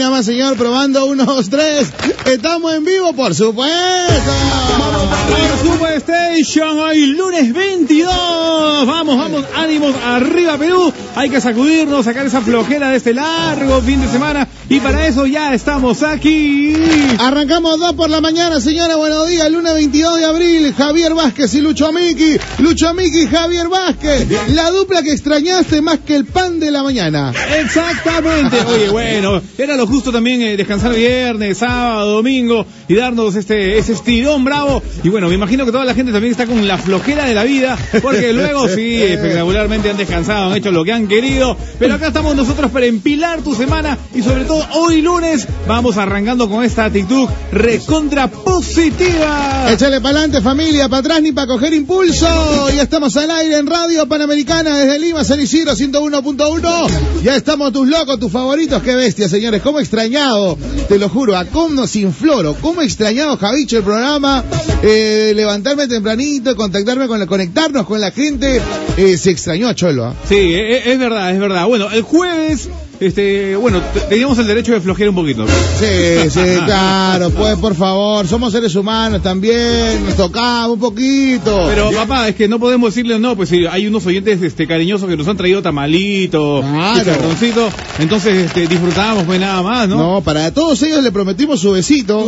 nada más, señor, probando uno, dos, tres. Estamos en vivo, por supuesto. Por supuesto, Station, hoy lunes 22. Vamos, vamos, ánimos, arriba Perú. Hay que sacudirnos, sacar esa flojera de este largo fin de semana. Y para eso ya estamos aquí. Arrancamos dos por la mañana, señora. Buenos días, lunes 22 de abril. Javier Vázquez y Lucho Miki. Lucho Miki Javier Vázquez. La dupla que extrañaste más que el pan de la mañana. Exactamente. Oye, bueno, era lo justo también eh, descansar viernes, sábado, domingo y darnos este ese estirón bravo. Y bueno, me imagino que toda la gente también está con la flojera de la vida, porque luego sí, espectacularmente han descansado, han hecho lo que han querido. Pero acá estamos nosotros para empilar tu semana y sobre todo hoy lunes vamos arrancando con esta actitud recontra positiva. Échale para adelante, familia, para atrás ni para coger impulso. Ya estamos al aire en Radio Panamericana desde Lima, San Isidro 101.1. Ya estamos tus locos, tus favoritos. Qué bestia, señores. Cómo extrañado, te lo juro, a cómo sin floro. Cómo extrañado, Javicho, el programa. Eh, levantarme tempranito, contactarme con la, conectarnos con la gente. Eh, se extrañó a Cholo. ¿ah? Sí, e- e- es, verdad, es verdad. Bueno, el jueves, este, bueno, teníamos el derecho de flojear un poquito. Sí, sí, claro, pues por favor, somos seres humanos también, nos tocaba un poquito. Pero papá, es que no podemos decirle no, pues si hay unos oyentes este cariñosos que nos han traído tamalito, Claro. chicharroncito, entonces este, disfrutábamos pues nada más, ¿no? No, para todos ellos le prometimos su besito.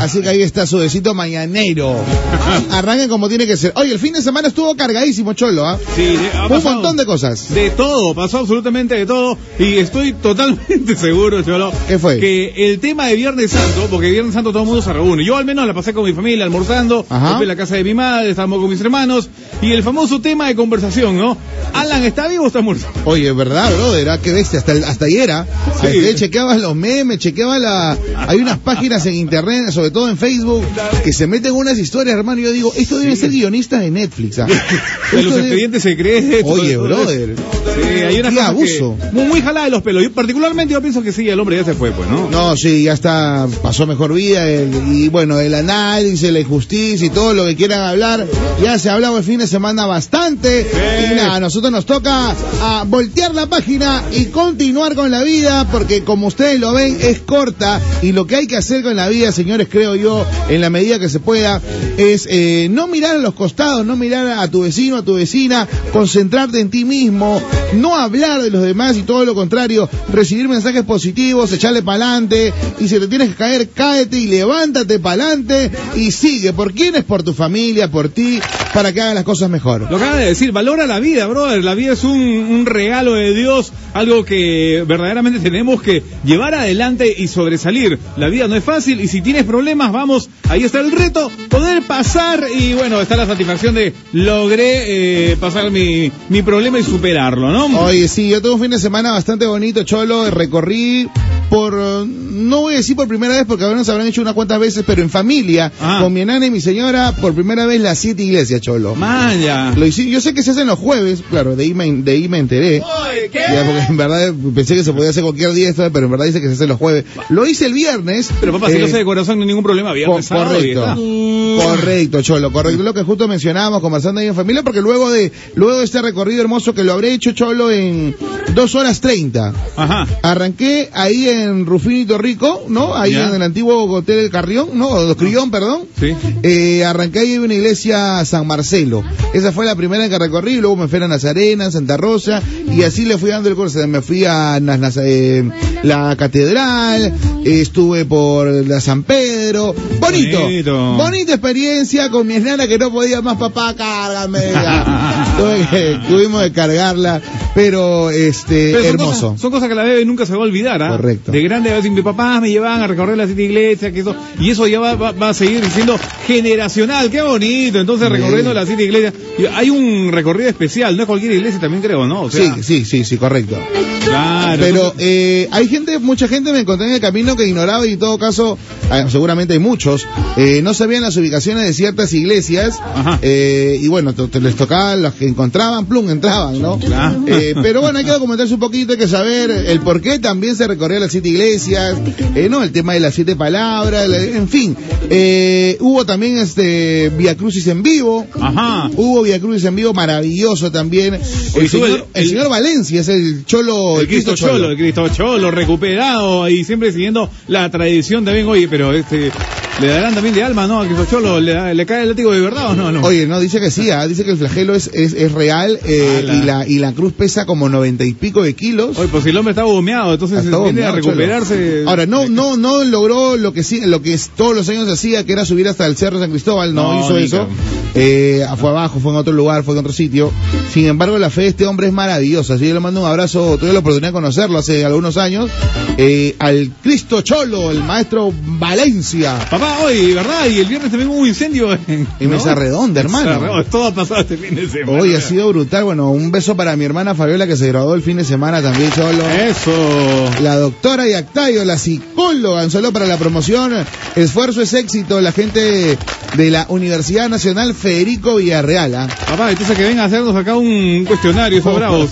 Así que ahí está su besito mañanero. Arranquen como tiene que ser. Oye, el fin de semana estuvo cargadísimo, Cholo, ¿ah? Sí, ha Un pasado montón de cosas. De todo, pasó absolutamente de todo y estoy totalmente seguro, Cholo, ¿Qué fue? que el tema de Viernes Santo, porque Viernes Santo todo el mundo se reúne, yo al menos la pasé con mi familia almorzando, Ajá. en la casa de mi madre, estábamos con mis hermanos y el famoso tema de conversación, ¿no? Alan, ¿está vivo o está muerto? Oye, ¿verdad, brother? ¿Ah? Qué bestia, hasta, hasta ayer, ¿ah? Sí. Este, chequeabas los memes, chequeaba la... Hay unas páginas en internet, sobre todo en Facebook, que se meten unas historias, hermano, y yo digo, esto debe ser guionista de Netflix, ¿ah? De los debe- expedientes secretos. Oye, brother. Sí, hay una cosa abuso. que- muy, muy jalada de los pelos. Yo, particularmente yo pienso que sí, el hombre ya se fue, pues, ¿no? No, sí, ya está, pasó mejor vida, el- y bueno, el análisis, la injusticia y todo lo que quieran hablar, ya se ha hablado el fin de semana bastante, y nada, a nosotros nos toca a voltear la página y continuar con la vida, porque como ustedes lo ven, es corta, y lo que hay que hacer con la vida, señores, creo yo, en la medida que se pueda, es eh, no mirar a los costados, no mirar a tu vecino, a tu vecina, concentrarte en ti mismo, no hablar de los demás y todo lo contrario, recibir mensajes positivos, echarle para adelante y si te tienes que caer, cáete y levántate para adelante y sigue. ¿Por quién es? Por tu familia, por ti, para que hagan las cosas mejor. Lo acaba de decir, valora la vida, brother. La vida es un, un regalo de Dios, algo que verdaderamente tenemos que llevar adelante y sobresalir. La vida no es fácil y si tienes problemas, vamos, ahí está el reto, poder pasar y bueno, está la satisfacción de logré eh, pasar mi, mi problema y superarlo, ¿no? Oye, sí, yo tuve un fin de semana bastante bonito, Cholo, recorrí por, no voy a decir por primera vez porque ahora nos habrán hecho unas cuantas veces, pero en familia, Ah. con mi enana y mi señora, por primera vez las siete iglesias, Cholo. Maya. Lo hice- yo sé que se hacen los jueves, claro, de ahí me, de ahí me enteré. Ya, porque en verdad pensé que se podía hacer cualquier día esto, pero en verdad dice que se hace los jueves. Lo hice el viernes. Pero papá, si eh, lo sé de corazón, no hay ningún problema. Viernes, sábado, y correcto. Correcto, Cholo, correcto. Lo que justo mencionábamos, conversando ahí en familia, porque luego de, luego de este recorrido hermoso que lo habré hecho, Cholo, en dos horas treinta. Ajá. Arranqué ahí en Rufinito Rico, ¿no? Ahí en el antiguo Hotel del Carrión, ¿no? O Crillón, perdón. Sí. Eh, arranqué ahí en una iglesia San Marcelo. Esa fue la primera que recorrí, luego me fui a Nazarena, Santa Rosa, y así le fui dando el curso. Me fui a eh, la catedral, eh, estuve por la San Pedro. Bonito. Bonito. Bonita experiencia con mi nana que no podía más, papá, cárgame. ya. Tuve que- tuvimos que cargarla, pero este, Pero son hermoso. Cosas, son cosas que la bebé nunca se va a olvidar, ¿ah? Correcto. De grande, a veces mis papás me llevaban a recorrer las siete iglesias, que eso, y eso ya va, va- va a seguir siendo generacional, qué bonito. Entonces, Sí. recorriendo las siete iglesias, hay un recorrido especial, no es cualquier iglesia también creo, ¿no? O sea, Sí, sí, sí, sí, correcto. claro. Pero eh, hay gente, mucha gente me encontré en el camino que ignoraba y en todo caso, ah, seguramente hay muchos, eh, no sabían las ubicaciones predicaciones de ciertas iglesias. Eh, y bueno, te- te les tocaba los que encontraban, plum, entraban, ¿no? Claro. Eh, pero bueno, hay que documentarse un poquito, hay que saber el por qué también se recorrió las siete iglesias, eh, ¿no? El tema de las siete palabras, la- en fin. Eh, hubo también este Via Crucis en vivo. Ajá. Hubo Via Crucis en vivo, maravilloso también. El señor, el- el señor Valencia es el cholo, El Cristo Cholo, el Cristo Cholo, recuperado y siempre siguiendo la tradición también, oye, pero este, le darán también de alma, ¿no? A Cholo, ¿le, le cae el látigo de verdad o no? no? Oye, no, dice que sí, ah, dice que el flagelo es, es, es real eh, y, la, y la cruz pesa como noventa y pico de kilos. Oye, pues si el hombre está gomeado, entonces viene a recuperarse. cholo. Ahora, no, no, no logró lo que sí, lo que es- todos los años hacía, que era subir hasta el Cerro San Cristóbal, no, No, hizo eso. Eh, fue abajo, fue en otro lugar, fue en otro sitio. Sin embargo, la fe de este hombre es maravillosa. Así que le mando un abrazo, tuve la oportunidad de conocerlo hace algunos años, eh, al Cristo Cholo, el maestro Valencia. Papá, hoy, ¿verdad? Y el viernes también hubo un incendio en, En Mesa Redonda, hermano. Mesa Redonda. Todo ha pasado este fin de semana. Hoy ha sido brutal. Bueno, un beso para mi hermana Fabiola que se graduó el fin de semana también, Cholo. Eso. La doctora Yactayo, la psicóloga, un saludo para la promoción. Esfuerzo es éxito. La gente de la Universidad Nacional Federico Villarreal. ¿ah? Papá, entonces que venga a hacernos acá un cuestionario, esos bravos.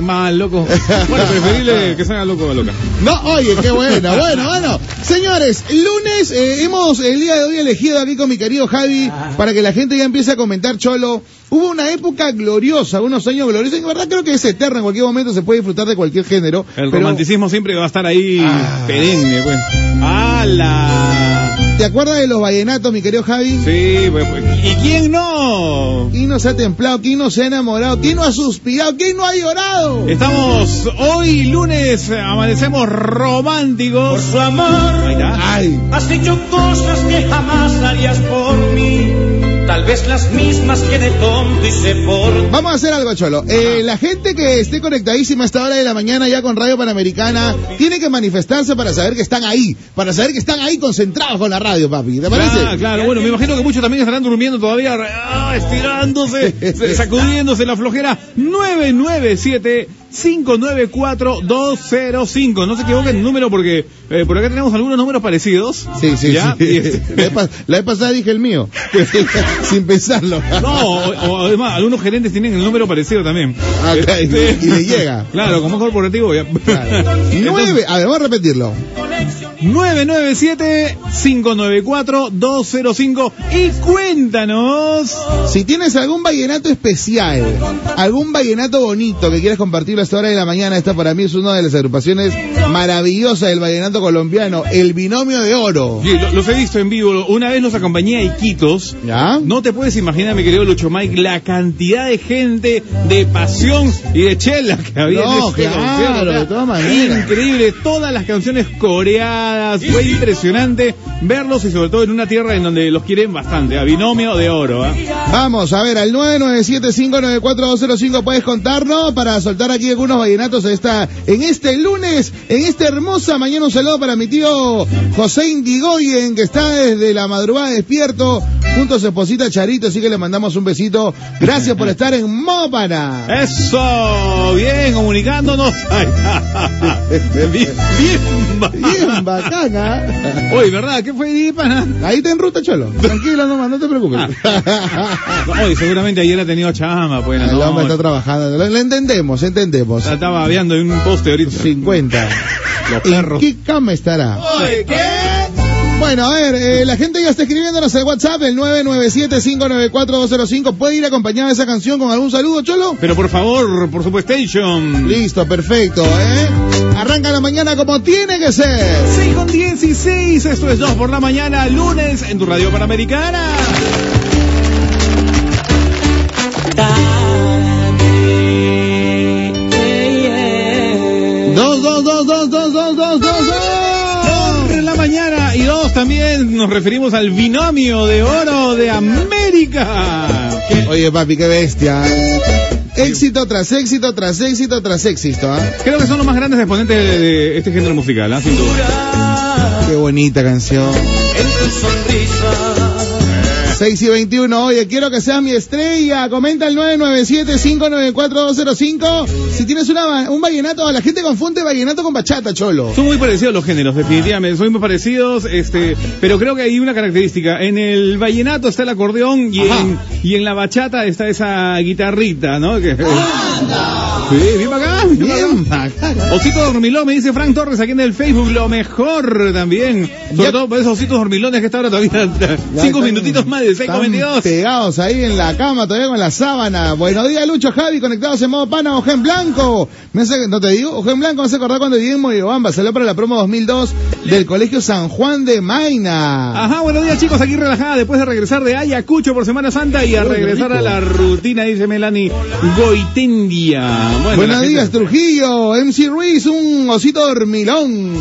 Mal, loco. Bueno, preferible que salga loco o loca. No, oye, qué bueno, bueno, bueno. Señores, lunes eh, hemos el día de hoy elegido aquí con mi querido Javi para que la gente ya empiece a comentar, Cholo. Hubo una época gloriosa, unos años gloriosos, y en verdad creo que es eterna, en cualquier momento se puede disfrutar de cualquier género. El pero- romanticismo siempre va a estar ahí Ah. perenne, pues. ¡Hala! ¿Te acuerdas de los vallenatos, mi querido Javi? Sí, pues, pues. ¿Y quién no? ¿Quién no se ha templado? ¿Quién no se ha enamorado? ¿Quién no ha suspirado? ¿Quién no ha llorado? Estamos hoy lunes, amanecemos románticos. Por su amor, Ahí está. Ay, has hecho cosas que jamás harías por mí. Tal vez las mismas que de tonto hice por vamos a hacer algo, Cholo. Eh, la gente que esté conectadísima a esta hora de la mañana ya con Radio Panamericana tiene que manifestarse para saber que están ahí, para saber que están ahí concentrados con la radio, papi. ¿Te parece? Claro, claro, bueno, me imagino que muchos también estarán durmiendo todavía, ah, estirándose, se- sacudiéndose la flojera. 997 594 205. No se equivoquen el número porque eh, por acá tenemos algunos números parecidos. Sí, sí, ¿Ya? sí. Este- La, vez pas- la vez pasada dije el mío, sin pensarlo. No, o, o además, algunos gerentes tienen el número parecido también. Ah, y- Este- y le llega. Claro, como corporativo ya. Claro. Entonces, a ver, vamos a repetirlo. 997-594-205 y cuéntanos. Si tienes algún vallenato especial, algún vallenato bonito que quieras compartirlo a esta hora de la mañana, esta para mí es una de las agrupaciones maravillosas del vallenato colombiano, el binomio de oro. Sí, lo- los he visto en vivo. Una vez los acompañé a Iquitos. ¿Ya? No te puedes imaginar, mi querido Lucho Mike, la cantidad de gente, de pasión y de chela que había No, en este claro, de todas maneras. Increíble, todas las canciones Fue impresionante verlos y sobre todo en una tierra en donde los quieren bastante. A binomio de oro. ¿ah? Vamos a ver, al 997-594-205 puedes contarnos para soltar aquí algunos vallenatos esta, en este lunes, en esta hermosa mañana. Un saludo para mi tío José Indigoyen, que está desde la madrugada despierto, junto a su esposita Charito, así que le mandamos un besito. Gracias por estar en Mópana. Eso, bien, comunicándonos. Bien, bien, Bien bacana. Oye, ¿verdad? ¿Qué fue de pana? Ahí está en ruta, Cholo. Tranquilo nomás, no te preocupes. Oye, seguramente ayer ha tenido chama, pues. El no, hombre está trabajando. Lo, lo entendemos, entendemos. la estaba aviando en un poste ahorita. 50. Los ¿En perros. qué cama estará? Oye, ¿qué? Bueno, a ver, eh, la gente ya está escribiéndonos al WhatsApp, el 997-594-205. ¿Puede ir acompañada de esa canción con algún saludo, Cholo? Pero por favor, por supuesto, Station. Listo, perfecto, ¿eh? Arranca la mañana como tiene que ser. 6 con 16, esto es 2 por la mañana, lunes, en tu radio panamericana. Dos, dos, dos, dos, dos, dos, dos, dos, dos. En la mañana y dos también nos referimos al binomio de oro de América. Oye, papi, qué bestia. Éxito tras éxito, tras éxito, tras éxito, ¿ah? Creo que son los más grandes exponentes de, de este género musical, ¿ah? sin duda. Qué bonita canción. entre sonrisas. 6 y 21, oye, quiero que seas mi estrella. Comenta el 997-594-205. Si tienes una, un vallenato, la gente confunde vallenato con bachata, cholo. Son muy parecidos los géneros, definitivamente. Son muy parecidos, este, pero creo que hay una característica. En el vallenato está el acordeón y, en, y en la bachata está esa guitarrita, ¿no? Que, sí, bien bacán, bien Bien, bacán. bacán. Osito Dormilón, me dice Frank Torres aquí en el Facebook, lo mejor también. Sobre Ya- todo por esos ositos dormilones que está ahora todavía. Ya Cinco minutitos más de 6 están con 22. pegados ahí en la cama, todavía con la sábana. Buenos días, Lucho Javi, conectados en modo pana, Ojen Blanco. Me hace, no te digo, Ojen Blanco me hace acordar cuando viví en Moyobamba, salió para la promo 2002 del Colegio San Juan de Maina. Ajá, buenos días chicos, aquí relajada después de regresar de Ayacucho por Semana Santa y a Uy, regresar a la rutina, dice Melanie Goitendia. Bueno, Buenos días, gente- Trujillo, MC Ruiz, un osito dormilón.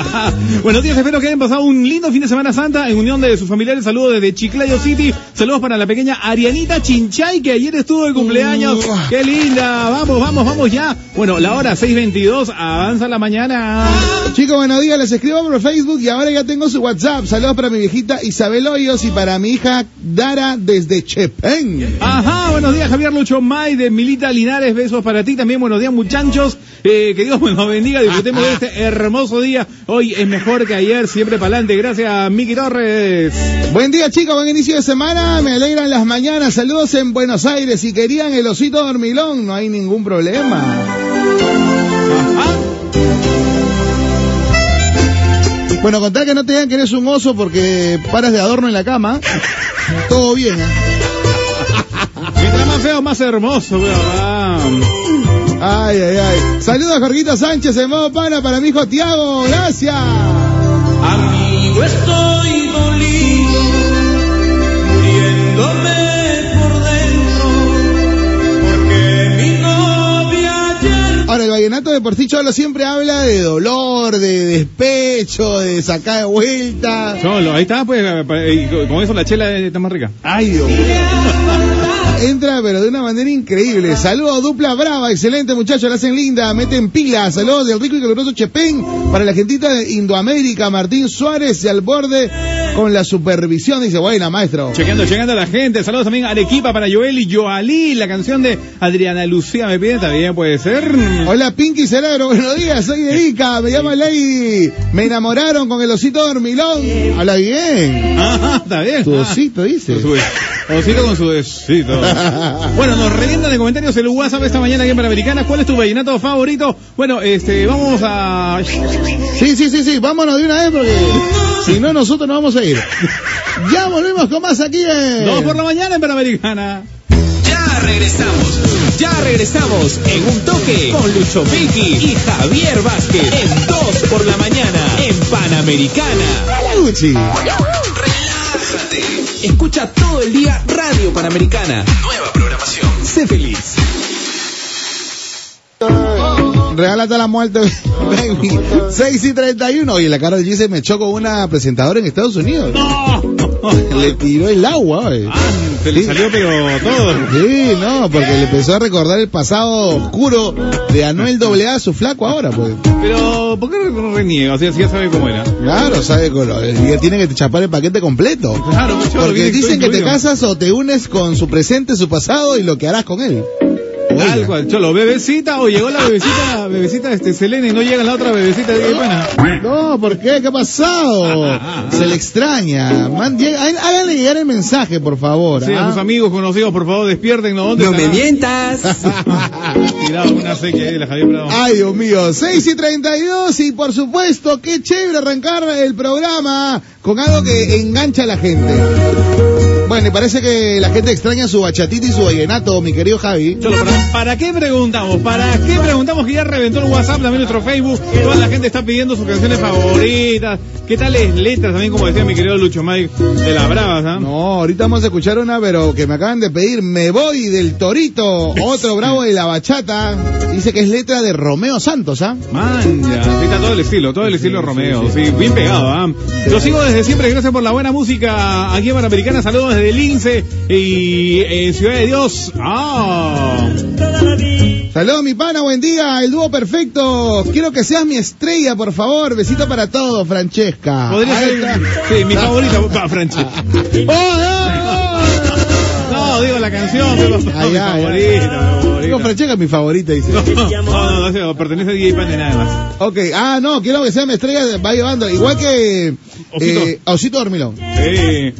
Buenos días, espero que hayan pasado un lindo fin de Semana Santa en unión de sus familiares. Saludos desde Chiclayo City. Saludos para la pequeña Arianita Chinchay que ayer estuvo de cumpleaños. Uh. ¡Qué linda! Vamos, vamos, vamos ya. Bueno, la hora 6.22, avanza la mañana. Chicos, buenos días, les escribo por Facebook y ahora ya tengo su WhatsApp. Saludos para mi viejita Isabel Hoyos y para mi hija Dara desde Chepén. Ajá, buenos días Javier Lucho May de Milita Linares, besos para ti también, buenos días muchachos, eh, que Dios nos bendiga, disfrutemos de este hermoso día, hoy es mejor que ayer, siempre para adelante, gracias Miki Torres. Buen día chicos, buen inicio de semana, me alegran las mañanas, saludos en Buenos Aires, si querían el osito dormilón, no hay ningún problema. Ajá. Bueno, contar que no te digan que eres un oso porque paras de adorno en la cama, todo bien. ¿eh? Mientras más feo, más hermoso, weón. Ay, ay, ay. Saludos a Jorgito Sánchez en modo pana para mi hijo Tiago, gracias. Vallenato de por sí cholo siempre habla de dolor, de despecho, de sacar de vuelta. Solo, ahí está, pues, eh, y con eso la chela está más rica. Ay, Dios mío. Entra, pero de una manera increíble. Saludos, dupla brava, excelente muchachos, la hacen linda, meten pila. Saludos del rico y caluroso Chepén para la gentita de Indoamérica, Martín Suárez y al borde con la supervisión. Dice, buena, maestro. Chequeando, chequeando a la gente. Saludos también a Arequipa para Joel y Joalí. La canción de Adriana Lucía me pide, también puede ser. Hola, Pinky Cerebro, buenos días, soy Erika, me llamo Ley. Me enamoraron con el osito dormilón. Habla bien. Ajá, está bien. Tu osito, dice. Su- Osito con su besito. Bueno, nos revientan de comentarios el WhatsApp esta mañana aquí en Panamericana. ¿Cuál es tu vallenato favorito? Bueno, este, vamos a... Sí, sí, sí, sí, vámonos de una vez porque si no nosotros no vamos a ir. Ya volvemos con más aquí en... Dos por la mañana en Panamericana. Ya regresamos. Ya regresamos en un toque con Lucho Vicky y Javier Vázquez en 2 por la mañana en Panamericana. Gucci. Relájate. Escucha todo el día Radio Panamericana. Nueva programación. Sé feliz. Regálate la muerte, baby. 6 y 31. Oye, la cara de G se me echó con una presentadora en Estados Unidos. ¡No! Le tiró el agua. Ah, se le Sí. salió pero todo. Sí, no, porque le empezó a recordar el pasado oscuro de Anuel AA, su flaco ahora, pues. Pero, ¿por qué no reniega? O sea, si ya sabe cómo era. Claro, sabe color. Ya tiene que chapar el paquete completo. Claro, Porque dicen que te casas o te unes con su presente, su pasado y lo que harás con él. Cual, cholo, bebecita o llegó la bebecita, bebecita este Selena y no llega la otra bebecita de buena. No, ¿por qué? ¿Qué ha pasado? Se le extraña. Man, llega- há- háganle llegar el mensaje, por favor. Sí, a ¿ah? sus amigos conocidos, por favor, despiértenlo. ¿Dónde No me mientas. Tirado una sequía ahí, la Javier Bravo. Ay, Dios mío, 6 y 32 y por supuesto, qué chévere arrancar el programa con algo que engancha a la gente. Bueno, y parece que la gente extraña su bachatita y su vallenato, mi querido Javi. Cholo, ¿para, para qué preguntamos? ¿Para qué preguntamos que ya reventó el WhatsApp, también nuestro Facebook? Toda la gente está pidiendo sus canciones favoritas. ¿Qué tales letras también, como decía mi querido Lucho Mike, de las bravas, ah? No, ahorita vamos a escuchar una, pero que me acaban de pedir, Me Voy del Torito, otro bravo de la bachata. Dice que es letra de Romeo Santos, ¿ah? Man, ya, sí está todo el estilo, todo el estilo Romeo, sí, bien pegado, ¿ah? Yo sigo desde siempre, gracias por la buena música aquí en Panamericana, saludos desde Lince y en Ciudad de Dios. ¡Ah! Saludos, mi pana, buen día, el dúo perfecto. Quiero que seas mi estrella, por favor. Besito para todos, Francesca. Podría Ahí ser. está. Sí, mi favorita, Franchi. ¡Oh, no, No, digo la canción, pero mi Ay, ay, ay. No! Digo, Francesca es mi favorita, dice. No, no, no, no, pertenece a DJ Pande nada más. Ok, ah, no, quiero que sea mi estrella, va llevando. Igual que Osito. eh, Osito Dormilón. Sí, el,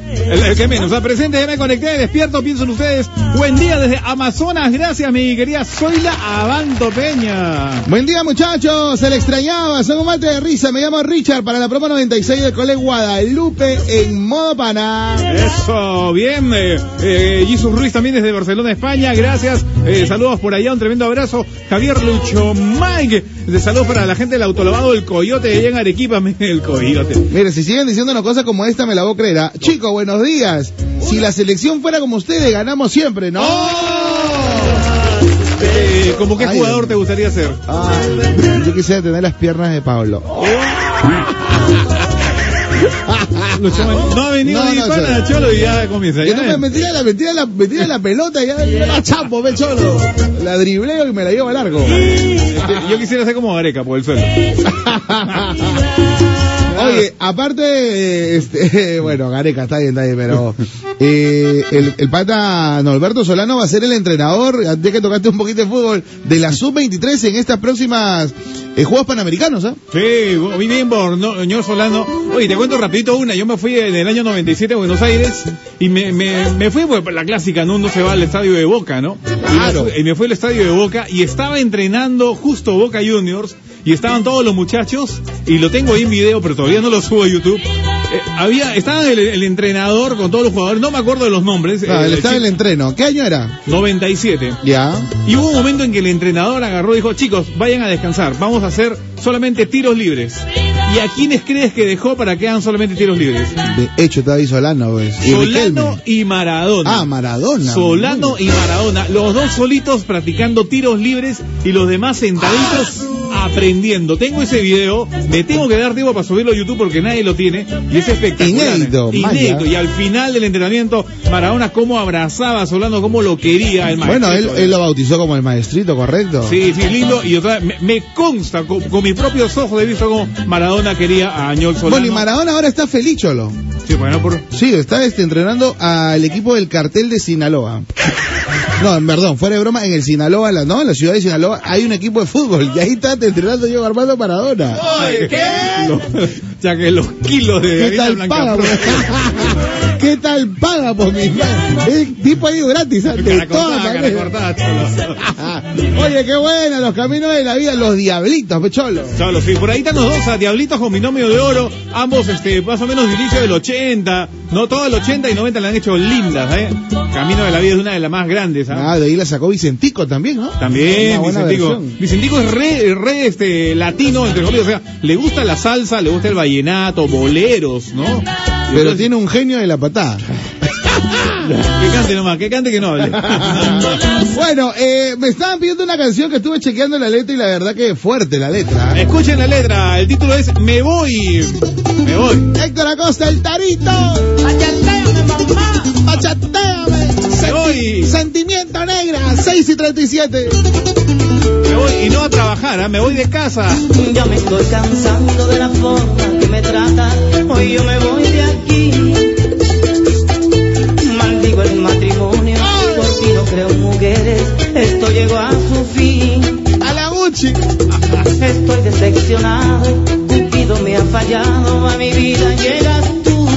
el que menos. O sea, presente, ya me conecté, despierto, pienso en ustedes. Buen día desde Amazonas, gracias mi querida Zoila Abanto Peña. Buen día, muchachos. Se le extrañaba. Son un mate de risa. Me llamo Richard para la promo 96 del Cole Guadalupe en modo pana. Eso, bien. Eh, eh, Jesus Ruiz también desde Barcelona, España. Gracias. Eh, saludos por allá, un tremendo abrazo. Javier Lucho Mike. De saludos para la gente del autolavado El Coyote allá en Arequipa. El Coyote. Mire, si siguen diciéndonos cosas como esta, me la voy a creer. ¿ah? Chicos, buenos días. Si la selección fuera como ustedes, ganamos siempre, ¿no? Eh, ¿Cómo qué Ay, jugador te gustaría ser? Ah, yo quisiera tener las piernas de Pablo. No ha venido No, ni no, pana. Cholo, y ya comienza. Ya, me me tira la, la, pelota y ya la chapo, ve cholo. La dribleo y me la llevo a largo. Yo quisiera ser como Gareca por el suelo. Oye, aparte, este, bueno, Gareca, está bien, está bien, pero eh, el, el pata Norberto Solano va a ser el entrenador, antes que tocaste un poquito de fútbol, de la Sub-23 en estas próximas eh, Juegos Panamericanos, ¿ah? Sí, muy bien no, señor Solano. Oye, te cuento rapidito una. Yo me fui en el año 97 a Buenos Aires y me, me, me fui por la clásica, ¿no? Uno se va al estadio de Boca, ¿no? Claro. Y me fui al estadio de Boca y estaba entrenando justo Boca Juniors y estaban todos los muchachos y lo tengo ahí en video, pero todavía no lo subo a YouTube. Eh, había, estaba el, el entrenador con todos los jugadores, no me acuerdo de los nombres. Ah, estaba chico- el entreno. ¿Qué año era? 97. Ya. Y hubo un momento en que el entrenador agarró y dijo, chicos, vayan a descansar, vamos a hacer solamente tiros libres. ¿Y a quiénes crees que dejó para que hagan solamente tiros libres? De hecho, estaba ahí Solano, pues. Y Solano Riquelme. y Maradona. Ah, Maradona. Solano y Maradona, los dos solitos practicando tiros libres y los demás sentaditos aprendiendo. Tengo ese video, me tengo que dar tiempo para subirlo a YouTube porque nadie lo tiene y es espectacular. Inédito, Inédito. Y al final del entrenamiento, Maradona cómo abrazaba a Solano, cómo lo quería el Bueno, él, maestrito. él lo bautizó como el maestrito, ¿correcto? Sí, sí, lindo. Y otra vez, me, me consta, con, con mis propios ojos he visto cómo Maradona quería a Añol Solano. Bueno, y Maradona ahora está feliz, Cholo. Sí, bueno, por... Sí, está este, entrenando al equipo del cartel de Sinaloa. No, en perdón, fuera de broma, en el Sinaloa, la- ¿no? En la ciudad de Sinaloa hay un equipo de fútbol y ahí está entrenando yo Armando Maradona. Lo- ya que los kilos de ¿Qué tal paga? Pues? ¿Qué tal paga por mi Es tipo gratis, cara maneras. cortada, cholo. Oye, qué buena, los caminos de la vida, los diablitos, pecholo. Cholo, sí, por ahí están los dos, a Diablitos con Binomio de Oro, ambos este, más o menos de inicio del 80, no todo el 80 y 90 le han hecho lindas, ¿eh? Camino de la vida es una de las más grandes, ¿ah? Ah, de ahí la sacó Vicentico también, ¿no? También, Vicentico. versión. Vicentico es re, re este, latino, entre comillas, o sea, le gusta la salsa, le gusta el vallenato, boleros, ¿no? Pero tiene un genio de la patada. Que cante nomás, que cante que no hable. Bueno, eh, me estaban pidiendo una canción que estuve chequeando la letra y la verdad que es fuerte la letra. ¿eh? Escuchen la letra, el título es Me voy, me voy. Héctor Acosta, el tarito. Bachateame, mamá. Bachateame. Me voy. Sentimiento negra, 6 y 37. Me voy y no a trabajar, ¿ah? me voy de casa. Ya me estoy cansando de la forma que me trata. Hoy yo me voy de aquí. Maldigo el matrimonio. Por ti no creo en mujeres. Esto llegó a su fin. A la Gucci. Estoy decepcionado. Cupido me ha fallado. A mi vida llegas tú.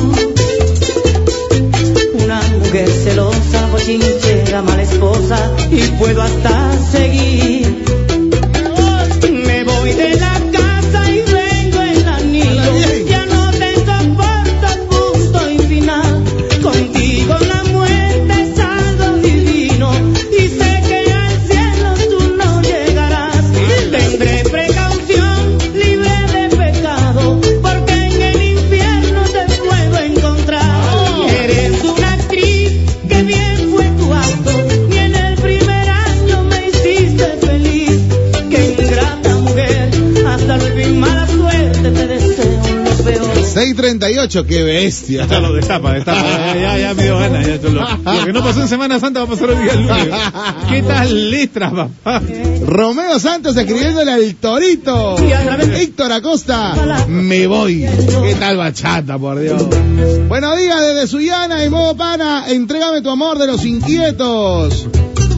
Una mujer celosa, bochinchera, mala esposa. Y puedo hasta seguir. qué bestia. Ya lo destapa. Ya, ya, ya me dio ganas. Lo, que no pasó en Semana Santa va a pasar hoy día lunes. ¿Qué tal letras, papá? Romeo Santos escribiéndole al Torito. Héctor Acosta, me voy. ¿Qué tal bachata, por Dios? Buenos días desde Suyana y Modo Pana. Entrégame tu amor de los inquietos.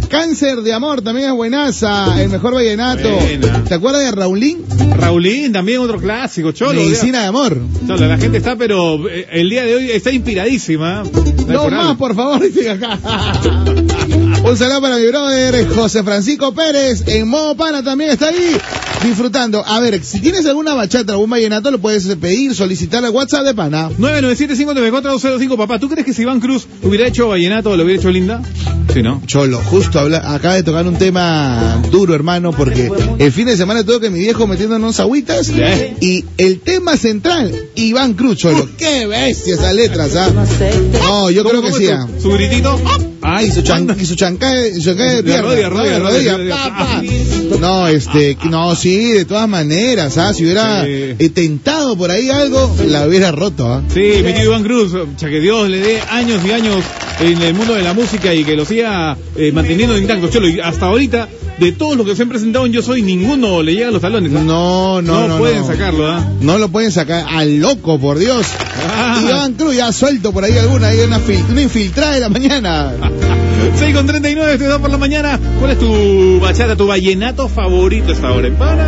Cáncer de amor también es buenaza. El mejor vallenato. Buena. ¿Te acuerdas de Raulín? Raulín, también otro clásico, Cholo. Medicina de amor. Cholo, la gente está, pero eh, el día de hoy está inspiradísima. No No más, por favor, dice acá. Un saludo para mi brother José Francisco Pérez. En modo pana también está ahí disfrutando. A ver, si tienes alguna bachata, algún vallenato, lo puedes pedir, solicitar al WhatsApp de pana. 997-594-205, papá. ¿Tú crees que si Iván Cruz hubiera hecho vallenato, lo hubiera hecho linda? Sí, ¿no? Cholo, justo habla, acaba de tocar un tema duro, hermano, porque el fin de semana tuve que mi viejo metiendo unos agüitas ¿Eh? y el tema central, Iván Cruz, Cholo. ¡Qué bestia esas letras, ah! No, yo creo que ¿Cómo sí. ah. Su, su gritito. Ah, y su, chan, y su de rodilla, ¿no? rodilla, rodilla, pa. No, este, no, sí, de todas maneras, ¿ah? Si hubiera eh, tentado por ahí algo, la hubiera roto, ¿ah? Sí, mi tío Iván Cruz, que Dios le dé años y años en el mundo de la música y que lo siga eh, manteniendo intacto. Cholo, y hasta ahorita, de todos los que se han presentado en Yo Soy, ninguno le llega a los talones. ¿ah? No, no, no. No pueden sacarlo, ¿ah? No lo pueden sacar al loco, por Dios. Ah. Iván Cruz ya suelto por ahí alguna, hay una, fil- una infiltrada de la mañana. 6 con 39, estoy por la mañana. ¿Cuál es tu bachata, tu vallenato favorito esta hora? En Para.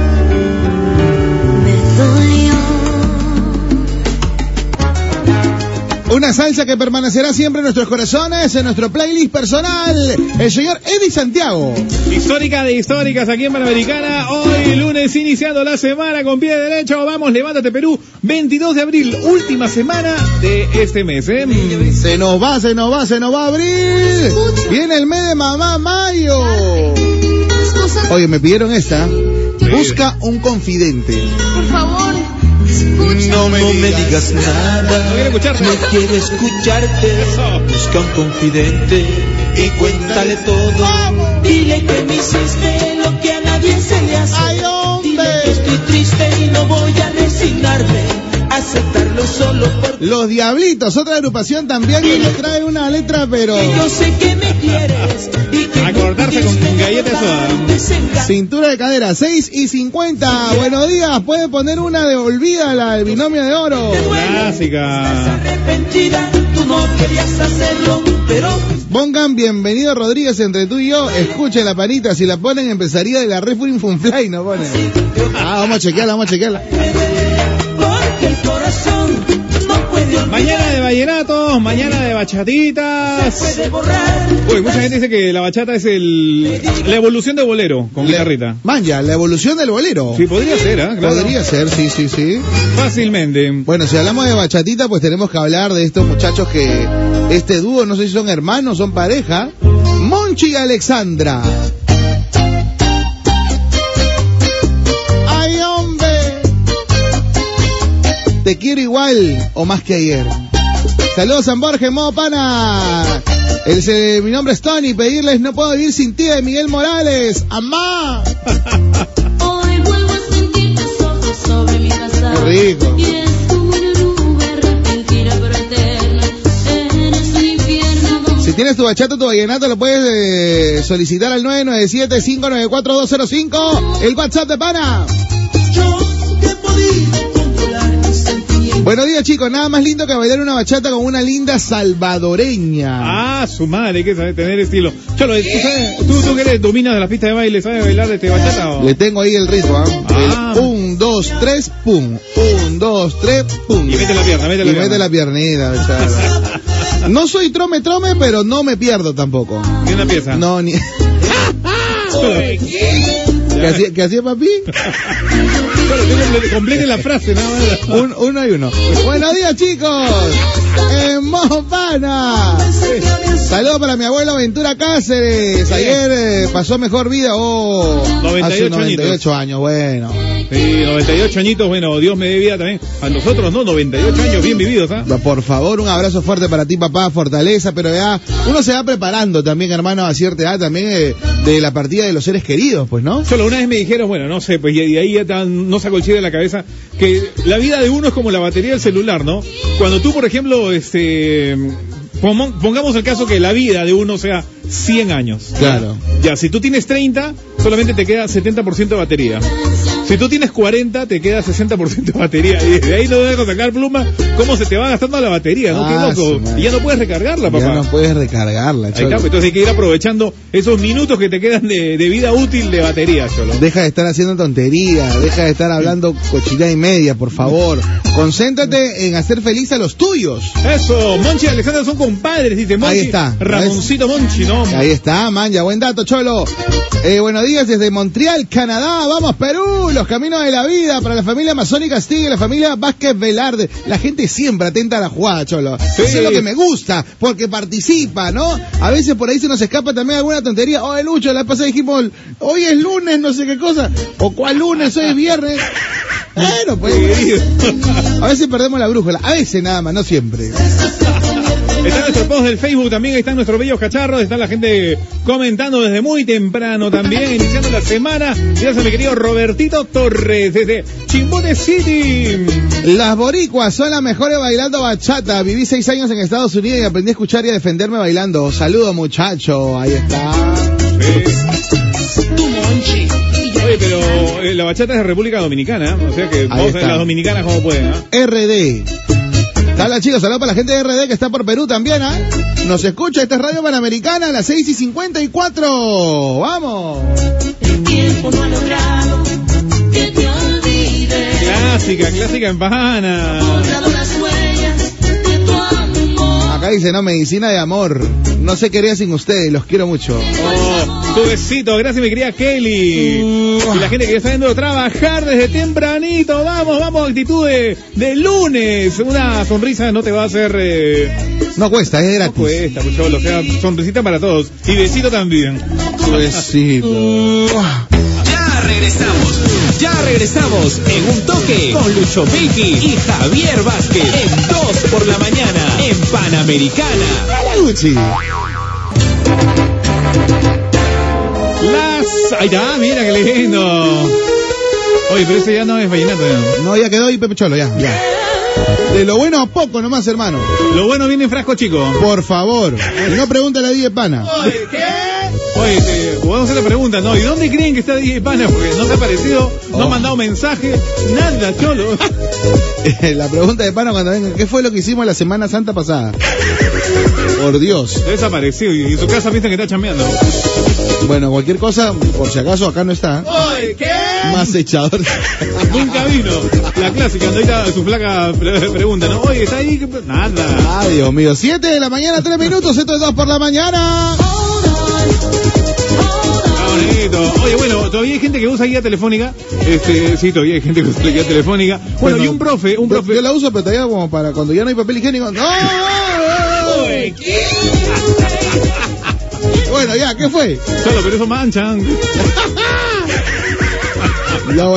Una salsa que permanecerá siempre en nuestros corazones, en nuestro playlist personal. El señor Eddie Santiago. Histórica de históricas aquí en Panamericana. Hoy lunes iniciando la semana con pie derecho. Vamos, levántate Perú. 22 de abril, última semana de este mes. ¿eh? Se nos va, se nos va, se nos va a abrir. Viene el mes de mamá Mayo. Oye, me pidieron esta. Busca un confidente. Por favor, No me digas nada, no quiero escucharte. Busca un confidente y cuéntale todo. Dile que me hiciste lo que a nadie se le hace. Dile que estoy triste y no voy a resignarme. Aceptarlo solo porque Los Diablitos, otra agrupación también que nos trae una letra, pero yo sé que me quieres. Y que A cortarse con galletas soda. cintura de cadera, 6 y 50. Buenos días, puede poner una de olvida, la del binomio de oro. Clásica. Arrepentida, tú no querías hacerlo, pero Pongan bienvenido Rodríguez entre tú y yo. Escuchen la panita, si la ponen empezaría de la Refuring Funfly, no ponen. Ah, vamos a chequearla, vamos a chequearla. Porque el corazón no puede olvidar. Mañana de vallenatos, mañana de bachatitas. puede borrar. Uy, mucha gente dice que la bachata es el la evolución de bolero con guitarrita. Manja, la evolución del bolero. Sí, podría ser, ¿ah? Claro. Podría ser, sí, sí, sí. Fácilmente. Bueno, si hablamos de bachatita, pues tenemos que hablar de estos muchachos que, este dúo, no sé si son hermanos, son pareja. Monchi y Alexandra. Te quiero igual o más que ayer. Saludos, San Borges, modo pana. El, mi nombre es Tony. Pedirles No puedo vivir sin ti de Miguel Morales. ¡Amá! hoy vuelvo a sentir tus ojos sobre mi casa. Qué rico. Y es como una nube repentina pero eterna. Eres un infierno donde Si tienes tu bachata, tu vallenato, lo puedes eh, solicitar al 997-594-205, el WhatsApp de pana. Yo Buenos días, chicos. Nada más lindo que bailar una bachata con una linda salvadoreña. Ah, su madre, hay que saber tener estilo. Cholo, ¿tú, sabes, tú, tú que eres, dominas de la pista de baile, ¿sabes bailar este bachata o? Le tengo ahí el ritmo, ¿ah? Ah. El un, dos, tres, pum. Un, dos, tres, pum. Y mete la pierna, mete la Y pierna. mete la piernita, bachata. No soy trome trome, pero no me pierdo tampoco. Ni una pieza. No, ni... ¿Qué hacía, qué hacía papi? Que complete la frase, nada más. Un- uno y uno. Buenos días, chicos. En Mojopana. Saludos para mi abuelo Ventura Cáceres. Ayer eh, pasó mejor vida. Oh, 98 hace 98 añitos. años. Bueno. Sí, 98 añitos, bueno, Dios me dé vida también. A nosotros, ¿no? 98 años bien vividos, ¿ah? Por favor, un abrazo fuerte para ti, papá, fortaleza, pero ya uno se va preparando también, hermano, a cierta edad también eh, de la partida de los seres queridos, pues, ¿no? Solo una vez me dijeron, bueno, no sé, pues y y ahí ya no saco el chile de la cabeza, que la vida de uno es como la batería del celular, ¿no? Cuando tú, por ejemplo, este, pongamos el caso que la vida de uno sea 100 años. Claro. Ya, si tú tienes 30, solamente te queda 70% de batería. Si tú tienes 40, te queda 60% de batería. Y de ahí no debes sacar pluma, cómo se te va gastando la batería, ¿no? Ah, Qué loco. Y ya no puedes recargarla, papá. Ya no puedes recargarla, Ahí está, cholo. pues, entonces hay que ir aprovechando esos minutos que te quedan de, de vida útil de batería, Cholo. Deja de estar haciendo tonterías, deja de estar hablando cochinada y media, por favor. Concéntrate en hacer feliz a los tuyos. Eso, Monchi y Alexander son compadres, dice Monchi. Ahí está. Ramoncito Monchi, ¿no? Ahí está, man, ya buen dato, Cholo. Eh, buenos días desde Montreal, Canadá. Vamos, Perú, los caminos de la vida para la familia Masoni Castillo y la familia Vázquez Velarde. La gente siempre atenta a la jugada, Cholo. Eso es lo que me gusta, porque participa, ¿no? A veces por ahí se nos escapa también alguna tontería. Oye, Lucho, la pasada dijimos, hoy es lunes, no sé qué cosa. O cuál lunes, hoy es viernes. Bueno, pues. A veces perdemos la brújula. A veces nada más, no siempre. Está nuestro post del Facebook también, ahí están nuestros bellos cacharros, está la gente comentando desde muy temprano también, iniciando la semana. Gracias a mi querido Robertito Torres, desde Chimbote City. Las boricuas son las mejores bailando bachata. Viví seis años en Estados Unidos y aprendí a escuchar y a defenderme bailando. Saludo muchacho, ahí está. Oye, pero eh, la bachata es de República Dominicana, o sea que vamos a ver las dominicanas como pueden, ¿ah? RD. Hola chicos, saludos para la gente de RD que está por Perú también, ¿ah? Nos escucha, esta es Radio Panamericana a las 6 y 54. ¡Vamos! El tiempo no ha logrado que te olvides. Clásica, clásica en Pana. Acá dice, no, medicina de amor. No sé qué haría sin ustedes, los quiero mucho. Oh, tu besito, gracias mi querida Kelly. Y la gente que está yendo a trabajar desde tempranito, vamos, vamos, actitud de, de lunes. Una sonrisa no te va a hacer... Eh, No cuesta, es no gratis. cuesta, pues, cholo, o sea, sonrisita para todos. Y besito también. Besito. Regresamos. Ya regresamos en un toque con Lucho Vicky y Javier Vázquez en 2 por la mañana en Panamericana. Luchi. Las... Ahí está, mira qué lindo. Oye, pero ese ya no es vallenato. ya. No, ya quedó ahí Pepe Cholo, ya, ya. De lo bueno a poco nomás, hermano. Lo bueno viene en frasco chico. Por favor. No pregúntale a DJ Pana. Oye, te, podemos hacer la pregunta, ¿no? ¿Y dónde creen que está DJ Pana? Porque no se ha aparecido, no ha Oh. mandado mensaje, nada, cholo. La pregunta de Pana cuando venga, ¿qué fue lo que hicimos la Semana Santa pasada? Por Dios. Desaparecido y en su casa piensan que está chambeando. Bueno, cualquier cosa, por si acaso acá no está. Oye, ¿qué? Más echador. Nunca vino. La clásica, cuando ahí está su flaca pre- pregunta, ¿no? Oye, ¿está ahí? ¿Qué pe- Nada. Ay, Dios mío. Siete de la mañana, tres minutos. Esto es dos por la mañana. Bonito. Oye, bueno, todavía hay gente que usa guía telefónica. Este, sí, todavía hay gente que usa guía telefónica. Bueno, y un profe, un profe. Yo la uso, pero todavía como para cuando ya no hay papel higiénico. ¡No! Oye, ¿qué? Bueno, ya, ¿qué fue? Cholo, pero eso manchan. Bueno.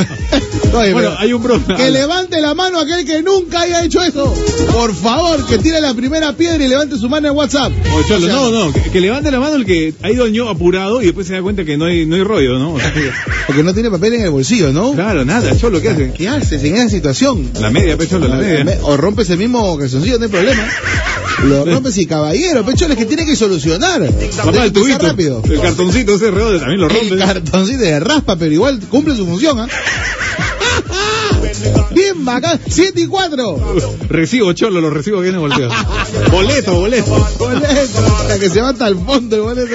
Oye, Bueno, pero- hay un profe. Que levante la mano aquel que nunca haya hecho eso. Por favor, que tire la primera piedra y levante su mano en WhatsApp. Oye, Cholo, O sea, no, no, que, que levante la mano el que ha ido al ño apurado y después se da cuenta que no hay, no hay rollo, ¿no? O sea, que- Porque no tiene papel en el bolsillo, ¿no? claro, nada, Cholo, ¿qué hace? ¿Qué haces en esa situación? La media, pe, Cholo, la media. O rompes el mismo calzoncillo, no hay problema. Lo rompes y caballero, pecho, es que tiene que solucionar. Papá, el tubito, rápido. el cartoncito ese redondo también lo El rompe. cartoncito de raspa, pero igual cumple su función, ¿ah? Bien bacán, 7 y 4. Recibo, Cholo, lo recibo bien volteado. boleto, boleto. Boleto, hasta que se va hasta el fondo el boleto.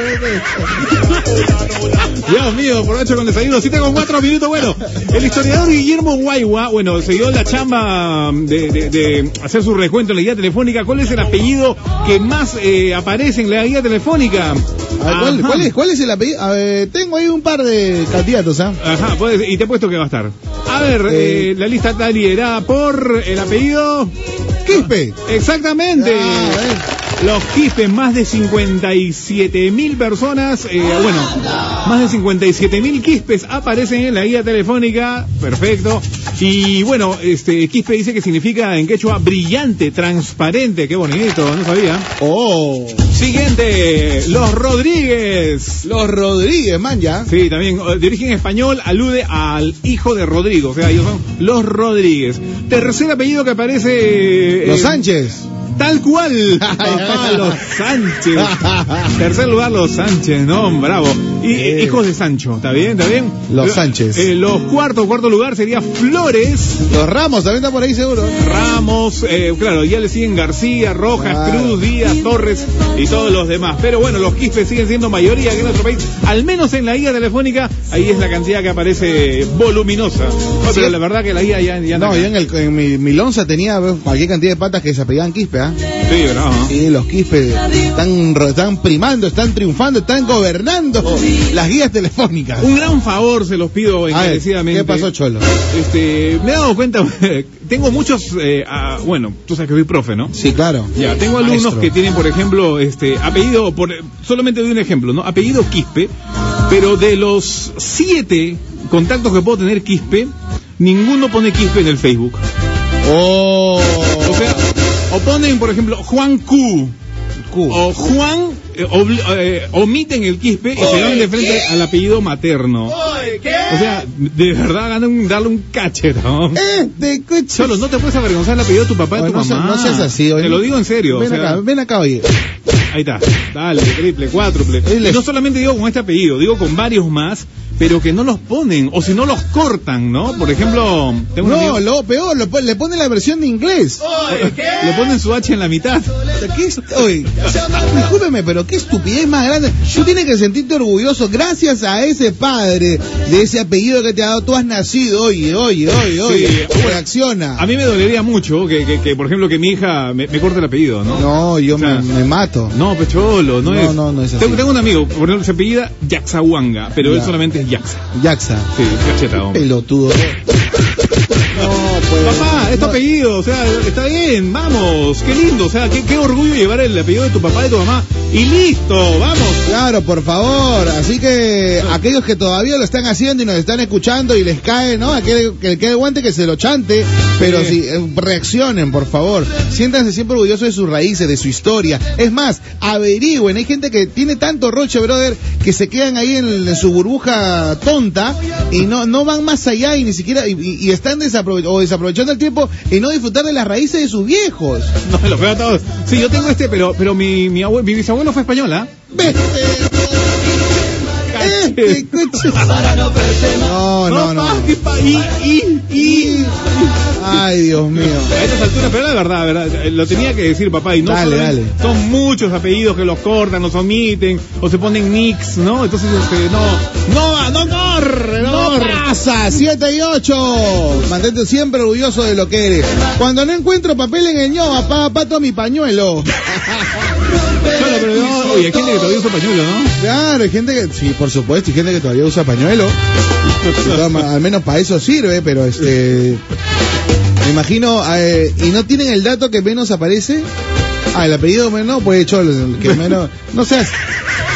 Dios mío, aprovecho con el desayuno. Siete con cuatro minutos. Bueno, el historiador Guillermo Guayua, bueno, se dio la chamba de, de- de hacer su recuento en la guía telefónica. ¿Cuál es el apellido que más eh, aparece en la guía telefónica? Ver, ¿cuál, es, ¿Cuál es el apellido? A ver, tengo ahí un par de candidatos, ¿ah? Ajá, puedes- y te he puesto que va a estar. A ver, Eh. eh, la lista está liderada por el apellido. Quispe. Exactamente. Ah. Los Quispe, más de 57 mil personas, eh, bueno, más de 57 mil Quispes aparecen en la guía telefónica, perfecto. Y bueno, este Quispe dice que significa en quechua brillante, transparente, qué bonito, no sabía. Oh, Siguiente, los Rodríguez. los Rodríguez, man, ya. Sí, también eh, de origen español alude al hijo de Rodrigo, o sea, ellos son los Rodríguez. Tercer apellido que aparece... Los eh, Sánchez. Tal cual, papá, los Sánchez. Tercer lugar, los Sánchez, no, bravo. Y eh, hijos de Sancho, ¿está bien? ¿Está bien? Los Sánchez. eh, los cuarto, cuarto lugar sería Flores, Los Ramos también están por ahí seguro. Ramos, eh, claro, ya le siguen García, Rojas. Cruz, Díaz, Torres y todos los demás. Pero bueno, los Quispe siguen siendo mayoría aquí en nuestro país. Al menos en la guía telefónica, ahí es la cantidad que aparece voluminosa. Pero Sí. la verdad que la guía ya, ya No, yo en, el, en mi, mi lonza tenía cualquier cantidad de patas que se apellidaban Quispe, ¿ah? Sí, bravo. Y los Quispe están, están primando, están triunfando, están gobernando las guías telefónicas. Un gran favor se los pido ver, encarecidamente. ¿qué pasó, Cholo? Este, me he dado cuenta, tengo muchos, eh, ah, bueno, tú sabes que soy profe, ¿no? Sí, claro. Ya, tengo alumnos Maestro. que tienen, por ejemplo, este apellido, por, solamente doy un ejemplo, ¿no? Apellido Quispe, pero de los siete contactos que puedo tener Quispe, ninguno pone Quispe en el Facebook. Oh, O sea, o ponen, por ejemplo, Juan Q, Q. o Juan, eh, obli- eh, omiten el Quispe y se van de frente al apellido materno. O sea, de verdad, ganan un- darle un cachetón. Este coche. Solo no te puedes avergonzar el apellido de tu papá y de tu no, mamá. no seas así, oye. Te lo digo en serio. Ven o sea, acá, ven acá, oye. Ahí está. Dale, triple, cuádruple. Y no solamente digo con este apellido, digo con varios más, pero que no los ponen, o si no los cortan, ¿no? Por ejemplo, tengo un No, amigo- lo peor, lo pon- le ponen la versión de inglés. le ponen su H en la mitad. ¿Qué es- oye, discúlpeme, pero qué estupidez más grande. Tú tienes que sentirte orgulloso. Gracias a ese padre de ese apellido que te ha dado, tú has nacido. Oye, oye, oye, oye. Sí. Reacciona. A mí me dolería mucho que, que, que, por ejemplo, que mi hija me, me corte el apellido, ¿no? No, yo O sea, me, me mato. No, pecholo, no, No, es. no, no es así. Tengo, tengo un amigo, por ejemplo, se apellida Yaxahuanga, pero él Ya. solamente es Yaxa. Jaxa. Sí, cacheta, hombre. Pelotudo. Pues. Papá, es tu apellido, o sea, está bien, vamos, qué lindo, o sea, qué, qué orgullo llevar el apellido de tu papá y de tu mamá. Y listo, vamos. Claro, por favor. Así que aquellos que todavía lo están haciendo y nos están escuchando y les cae, ¿no? Aquel que quede guante que se lo chante, pero Sí. sí, eh, reaccionen, por favor. Siéntanse siempre orgullosos de sus raíces, de su historia. Es más, averigüen. Hay gente que tiene tanto roche, brother, que se quedan ahí en, en su burbuja tonta y no, no van más allá y ni siquiera, y, y- están desaprove- o desaprovechando el tiempo y no disfrutar de las raíces de sus viejos. No lo pego a todos. Sí, yo tengo este, pero, pero mi, mi, abue- mi bisabuelo fue española. Vete. Este coche. No, no, no. pa, y, y, y. Ay, Dios mío. A estas alturas, pero la verdad, verdad, eh, lo tenía que decir papá y no Dale, dale. son muchos apellidos que los cortan, los omiten o se ponen mix, ¿no? Entonces, este, no, no, no corre, no, No pasa, 7 y 8. Mantente siempre orgulloso de lo que eres. Cuando no encuentro papel en el ño, papá, pato mi pañuelo. Cholo, pero no, oye, hay gente que todavía usa pañuelo, ¿no? Claro, hay gente que, sí, por supuesto, hay gente que todavía usa pañuelo. Al menos para eso sirve, pero este. Me imagino, eh, ¿y no tienen el dato que menos aparece? Ah, el apellido menos, pues cholo, el que menos. No seas.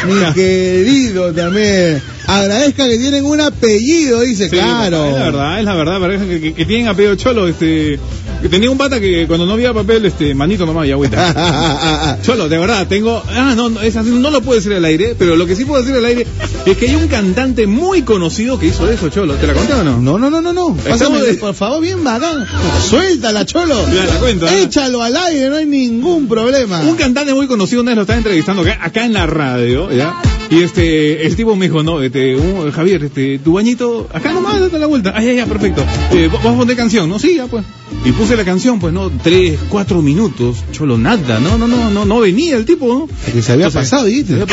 Mi querido también. Agradezca que tienen un apellido, dice, Sí, claro. Es la verdad, es la verdad, parece que, que- que tienen apellido cholo, este, que tenía un pata que cuando no había papel, este, manito nomás y agüita. Cholo, de verdad, tengo. Ah, no, no, es así, no lo puedo decir al aire, pero lo que sí puedo decir al aire es que hay un cantante muy conocido que hizo eso, Cholo. ¿Te la conté o no? No, no, no, no, no. Pásame, de- por favor, bien bacán. Suéltala, cholo. Ya, la cuento, ¿eh? Échalo al aire, no hay ningún problema. Un cantante muy conocido, una vez lo estaba entrevistando acá, acá en la radio, ¿ya? Y este, el tipo me dijo, no, este, un- Javier, este, tu bañito, acá nomás, date la vuelta. Ah, ya, ya, perfecto. Eh, ¿Vas a poner canción? No, sí, ya, pues. Y puse la canción, pues, no, tres, cuatro minutos, cholo, nada, no, no, no, no, no venía el tipo, ¿no? Que se había Entonces, pasado, ¿viste?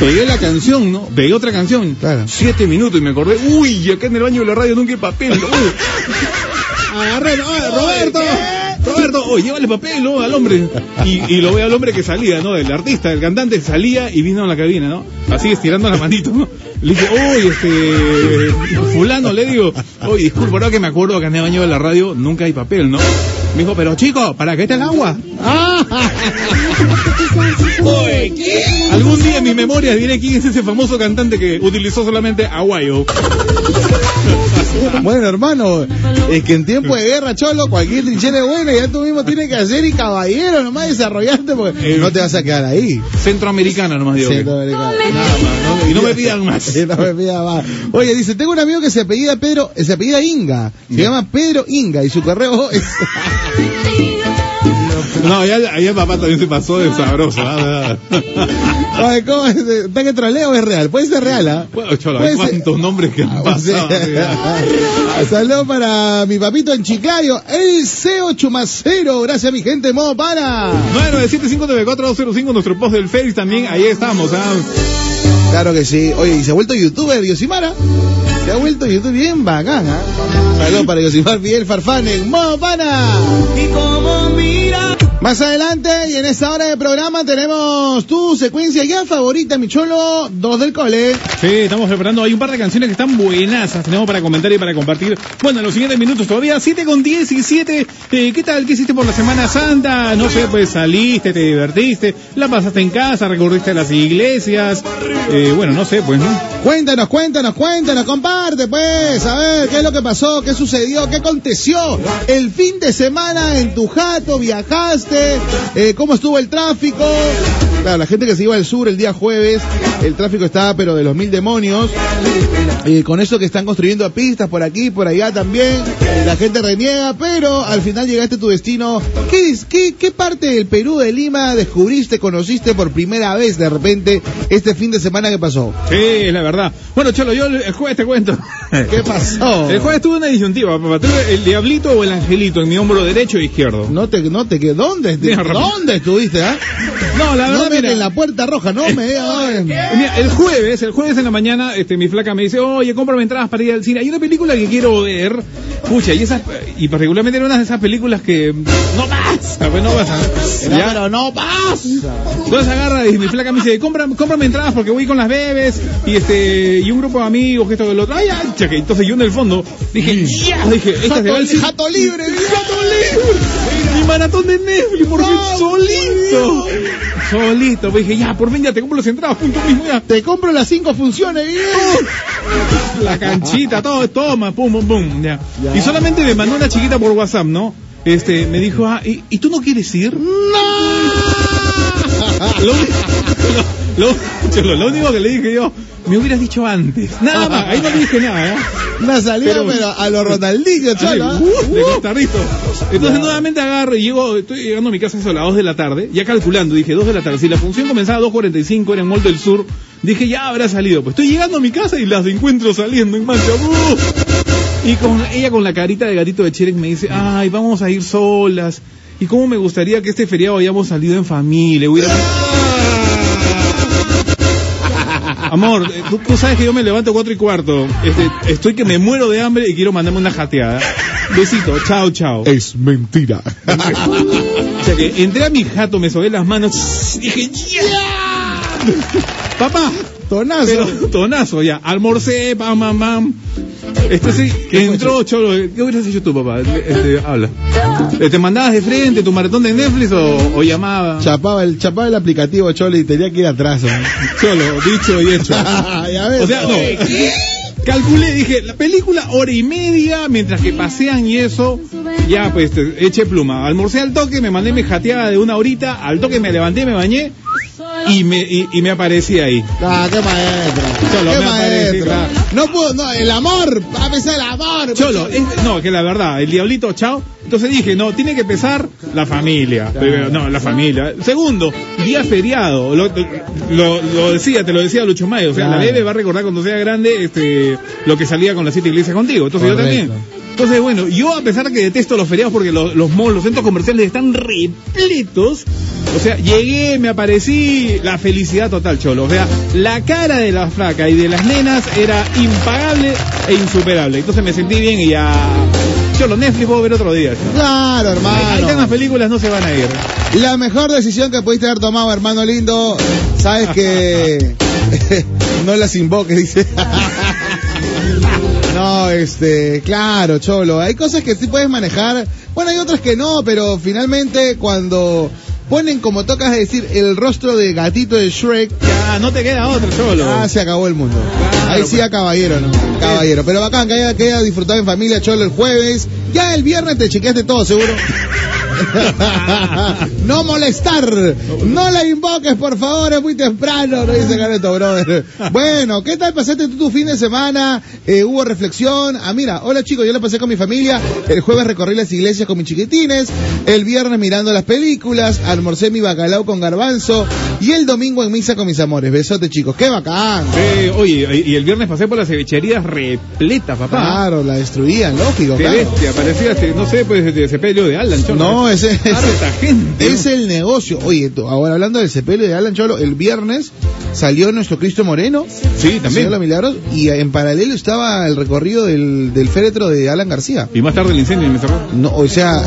Pegué la canción, ¿no? Pegué otra canción. Claro. Siete minutos y me acordé, uy, acá en el baño de la radio nunca hay papel. Uy. Agarré, no, Roberto. Roberto, oye, llévale papel ¿no? al hombre. Y, lo ve al hombre que salía, ¿no? El artista, el cantante salía y vino a la cabina, ¿no? Así estirando la manito, ¿no? Le dije, oye, este, fulano, le digo, oye, disculpa, ahora que me acuerdo que en el baño de la radio nunca hay papel, ¿no? Me dijo, pero chico, ¿para qué está el agua? Algún día en mi memoria diré quién es ese famoso cantante que utilizó solamente aguayo. Bueno, hermano, es que en tiempo de guerra, cholo, cualquier trinchera es buena, ya tú mismo tienes que hacer y caballero nomás desarrollarte porque Eh, no te vas a quedar ahí. Centroamericana nomás digo. ¿no? Y no me pidan más. No me pida más. Oye, dice, tengo un amigo que se apellida Pedro, se apellida Inga, se llama Pedro Inga y su correo es... No, allá el papá también se pasó de sabroso. ¿ah? Oye, ¿cómo es? ¿Está que troleo o es real? Puede ser real, ¿ah? Bueno, cholo, ser- cuántos nombres que han Ah, pasado. Saludos para mi papito en Chiclayo, el C8 más 0. Gracias, mi gente, modo para. 997-594-205, nuestro post del Face también, ahí estamos. ¿ah? Claro que sí. Oye, y se ha vuelto youtuber, Yosimara. Se ha vuelto youtuber bien bacán, ¿ah? Saludos para Yosimar Miguel Farfán en modo pana. Y como mira Más adelante y en esta hora de programa tenemos tu secuencia ya favorita, mi cholo, dos del cole. Sí, estamos preparando, hay un par de canciones que están buenas, tenemos para comentar y para compartir. Bueno, en los siguientes minutos todavía, 7 con 17. Eh, ¿Qué tal? ¿Qué hiciste por la Semana Santa? No sé, pues saliste, te divertiste, la pasaste en casa, recorriste las iglesias. Eh, bueno, no sé, pues, ¿no? Cuéntanos, cuéntanos, cuéntanos, comparte pues, a ver qué es lo que pasó, qué sucedió, qué aconteció el fin de semana en tu jato, viajaste, eh, cómo estuvo el tráfico. Claro, la gente que se iba al sur el día jueves, el tráfico estaba pero de los mil demonios. Eh, con eso que están construyendo pistas por aquí, por allá también, la gente reniega, pero al final llegaste a tu destino. ¿Qué, es- qué, qué parte del Perú de Lima descubriste, conociste por primera vez de repente este fin de semana que pasó? Sí, es la verdad. Bueno, Cholo, yo el jueves te cuento. ¿Qué pasó? El jueves tuve una disyuntiva, papá. Tuve el diablito o el angelito en mi hombro derecho e izquierdo. No te, no te que ¿dónde? Mira, rápido. ¿Dónde estuviste, ah? No, la verdad, no me mira. en la puerta roja, no me. Mira, el jueves, el jueves en la mañana, este, mi flaca me dice, oye, cómprame entradas para ir al cine. Hay una película que quiero ver. Pucha, y esas, y particularmente era una de esas películas que no pasa, pues no pasa. No, ¿Ya? pero no pasa. Entonces agarra y mi flaca me dice, cómprame, cómprame entradas porque voy con las bebes y este, y un grupo de amigos, que esto que lo otro. Ay, ay, chaque. Entonces yo en el fondo dije, ya, dije, esta se va al Jato, cine. jato libre, Gato libre. Mi maratón de Netflix, porque No, solito. Solito. Pues dije, ya, por fin ya te compro las entradas, punto mismo ya. Te compro las cinco funciones, bien. La canchita, todo, toma, pum, pum, pum. Ya. Y solamente me mandó una chiquita por WhatsApp, ¿no? Este, me dijo, ah, ¿y, y tú no quieres ir? Lo, lo, lo- cholo, lo único que le dije yo, me hubieras dicho antes. Nada más, ahí no le dije nada, ¿eh? Una salida, pero, Pero- a los Ronaldinho, cholo. uh, de costarrito. Entonces nuevamente agarro y llego, estoy llegando a mi casa a las 2 de la tarde, ya calculando, dije 2 de la tarde, si la función comenzaba a 2.45 era en Mall del Sur, dije ya habrá salido, pues estoy llegando a mi casa y las encuentro saliendo en marcha. ¡uh! Y con ella con la carita de gatito de Cherek me dice, ay, vamos a ir solas. Y cómo me gustaría que este feriado hayamos salido en familia, hubiera... Amor, tú, tú sabes que yo me levanto cuatro y cuarto. Este, estoy que me muero de hambre y quiero mandarme una jateada. Besito, chao, chao. Es mentira. O sea que entré a mi jato, me sobé las manos, dije, ¡ya! Papá, Tonazo. pero tonazo ya, almorcé, pam, pam, pam. Este sí, entró cholo, ¿qué hubieras hecho tú, papá? Este, habla. Eh, ¿Te mandabas de frente tu maratón de Netflix o, o llamaba? Chapaba el, chapaba el aplicativo, cholo, y tenía que ir atrás. ¿no? Cholo, dicho y hecho. ves. O sea, no. Calculé, dije, la película hora y media, mientras que pasean y eso, ya pues eché pluma. Almorcé al toque, me mandé mi jateada de una horita, al toque me levanté, me bañé y me, y, y me aparecí ahí. Ah, qué maestro. Cholo, qué me claro. No puedo, no, el amor, va a pesar el amor. Cholo, es- no, que la verdad, el diablito, chao. Entonces dije, no, tiene que pesar la familia. Primero, no, la familia. Segundo, día feriado. Lo, lo, lo decía, te lo decía Lucho Mayo. O sea, la bebé va a recordar cuando sea grande este, lo que salía con las siete iglesias contigo. Entonces yo también. Entonces, bueno, yo a pesar que detesto los feriados porque los, los malls, los centros comerciales están repletos, o sea, llegué, me aparecí, la felicidad total, cholo. O sea, la cara de la flaca y de las nenas era impagable e insuperable. Entonces me sentí bien y ya Cholo, Netflix puedo ver otro día. Cholo. Claro, Ahí están las hermano. películas, no se van a ir. La mejor decisión que pudiste haber tomado, hermano lindo. Sabes que no las invoques, dice. No, este, claro, cholo. Hay cosas que sí puedes manejar. Bueno, hay otras que no, pero finalmente cuando ponen como tocas decir el rostro de gatito de Shrek, Ya, no te queda otro, Cholo. ah, se acabó el mundo. Claro, Ahí sí pues. a caballero, ¿no? Caballero. Pero bacán, que haya, que haya disfrutado en familia, cholo, el jueves. Ya el viernes te chequeaste todo, seguro. no molestar. No la invoques, por favor, es muy temprano, no dice Careto, brother. Bueno, ¿qué tal pasaste tú tu fin de semana? Eh, ¿Hubo reflexión? Ah, mira, hola chicos, yo la pasé con mi familia. El jueves recorrí las iglesias con mis chiquitines. El viernes mirando las películas. Almorcé mi bacalao con garbanzo. Y el domingo en misa con mis amores. Besote, chicos. ¡Qué bacán! Sí, oye, y el viernes pasé por las cevicherías repletas, papá. Claro, la destruían, lógico, Qué claro. bestia, parecía, este, no sé, pues de sepelio de Alan, Cholo. No, es, Harta gente. es el negocio. Oye, tú, ahora hablando del sepelio de Alan Cholo, el viernes salió nuestro Cristo Moreno, Sí, también. Los Milagros, y en paralelo estaba el recorrido del, del féretro de Alan García. Y más tarde el incendio en. No, o sea,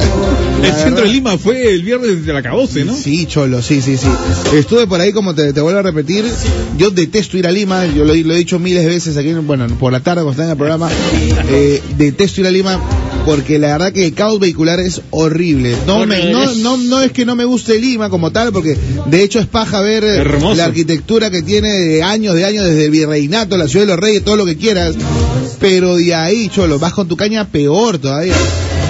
El centro verdad- de Lima fue el viernes de la cabose, ¿no? Sí, Cholo, sí, sí, sí. Estuve por ahí, como te, te vuelvo a repetir, yo detesto ir a Lima, yo lo, lo he dicho miles de veces aquí, bueno, por la tarde cuando está en el programa, eh, detesto ir a Lima porque la verdad que el caos vehicular es horrible. No, me- no, no, no es que no me guste Lima como tal, porque de hecho es paja ver eh, Hermoso. la arquitectura que tiene de años, de años, desde el virreinato, la ciudad de los reyes, todo lo que quieras, pero de ahí, Cholo, vas con tu caña peor todavía.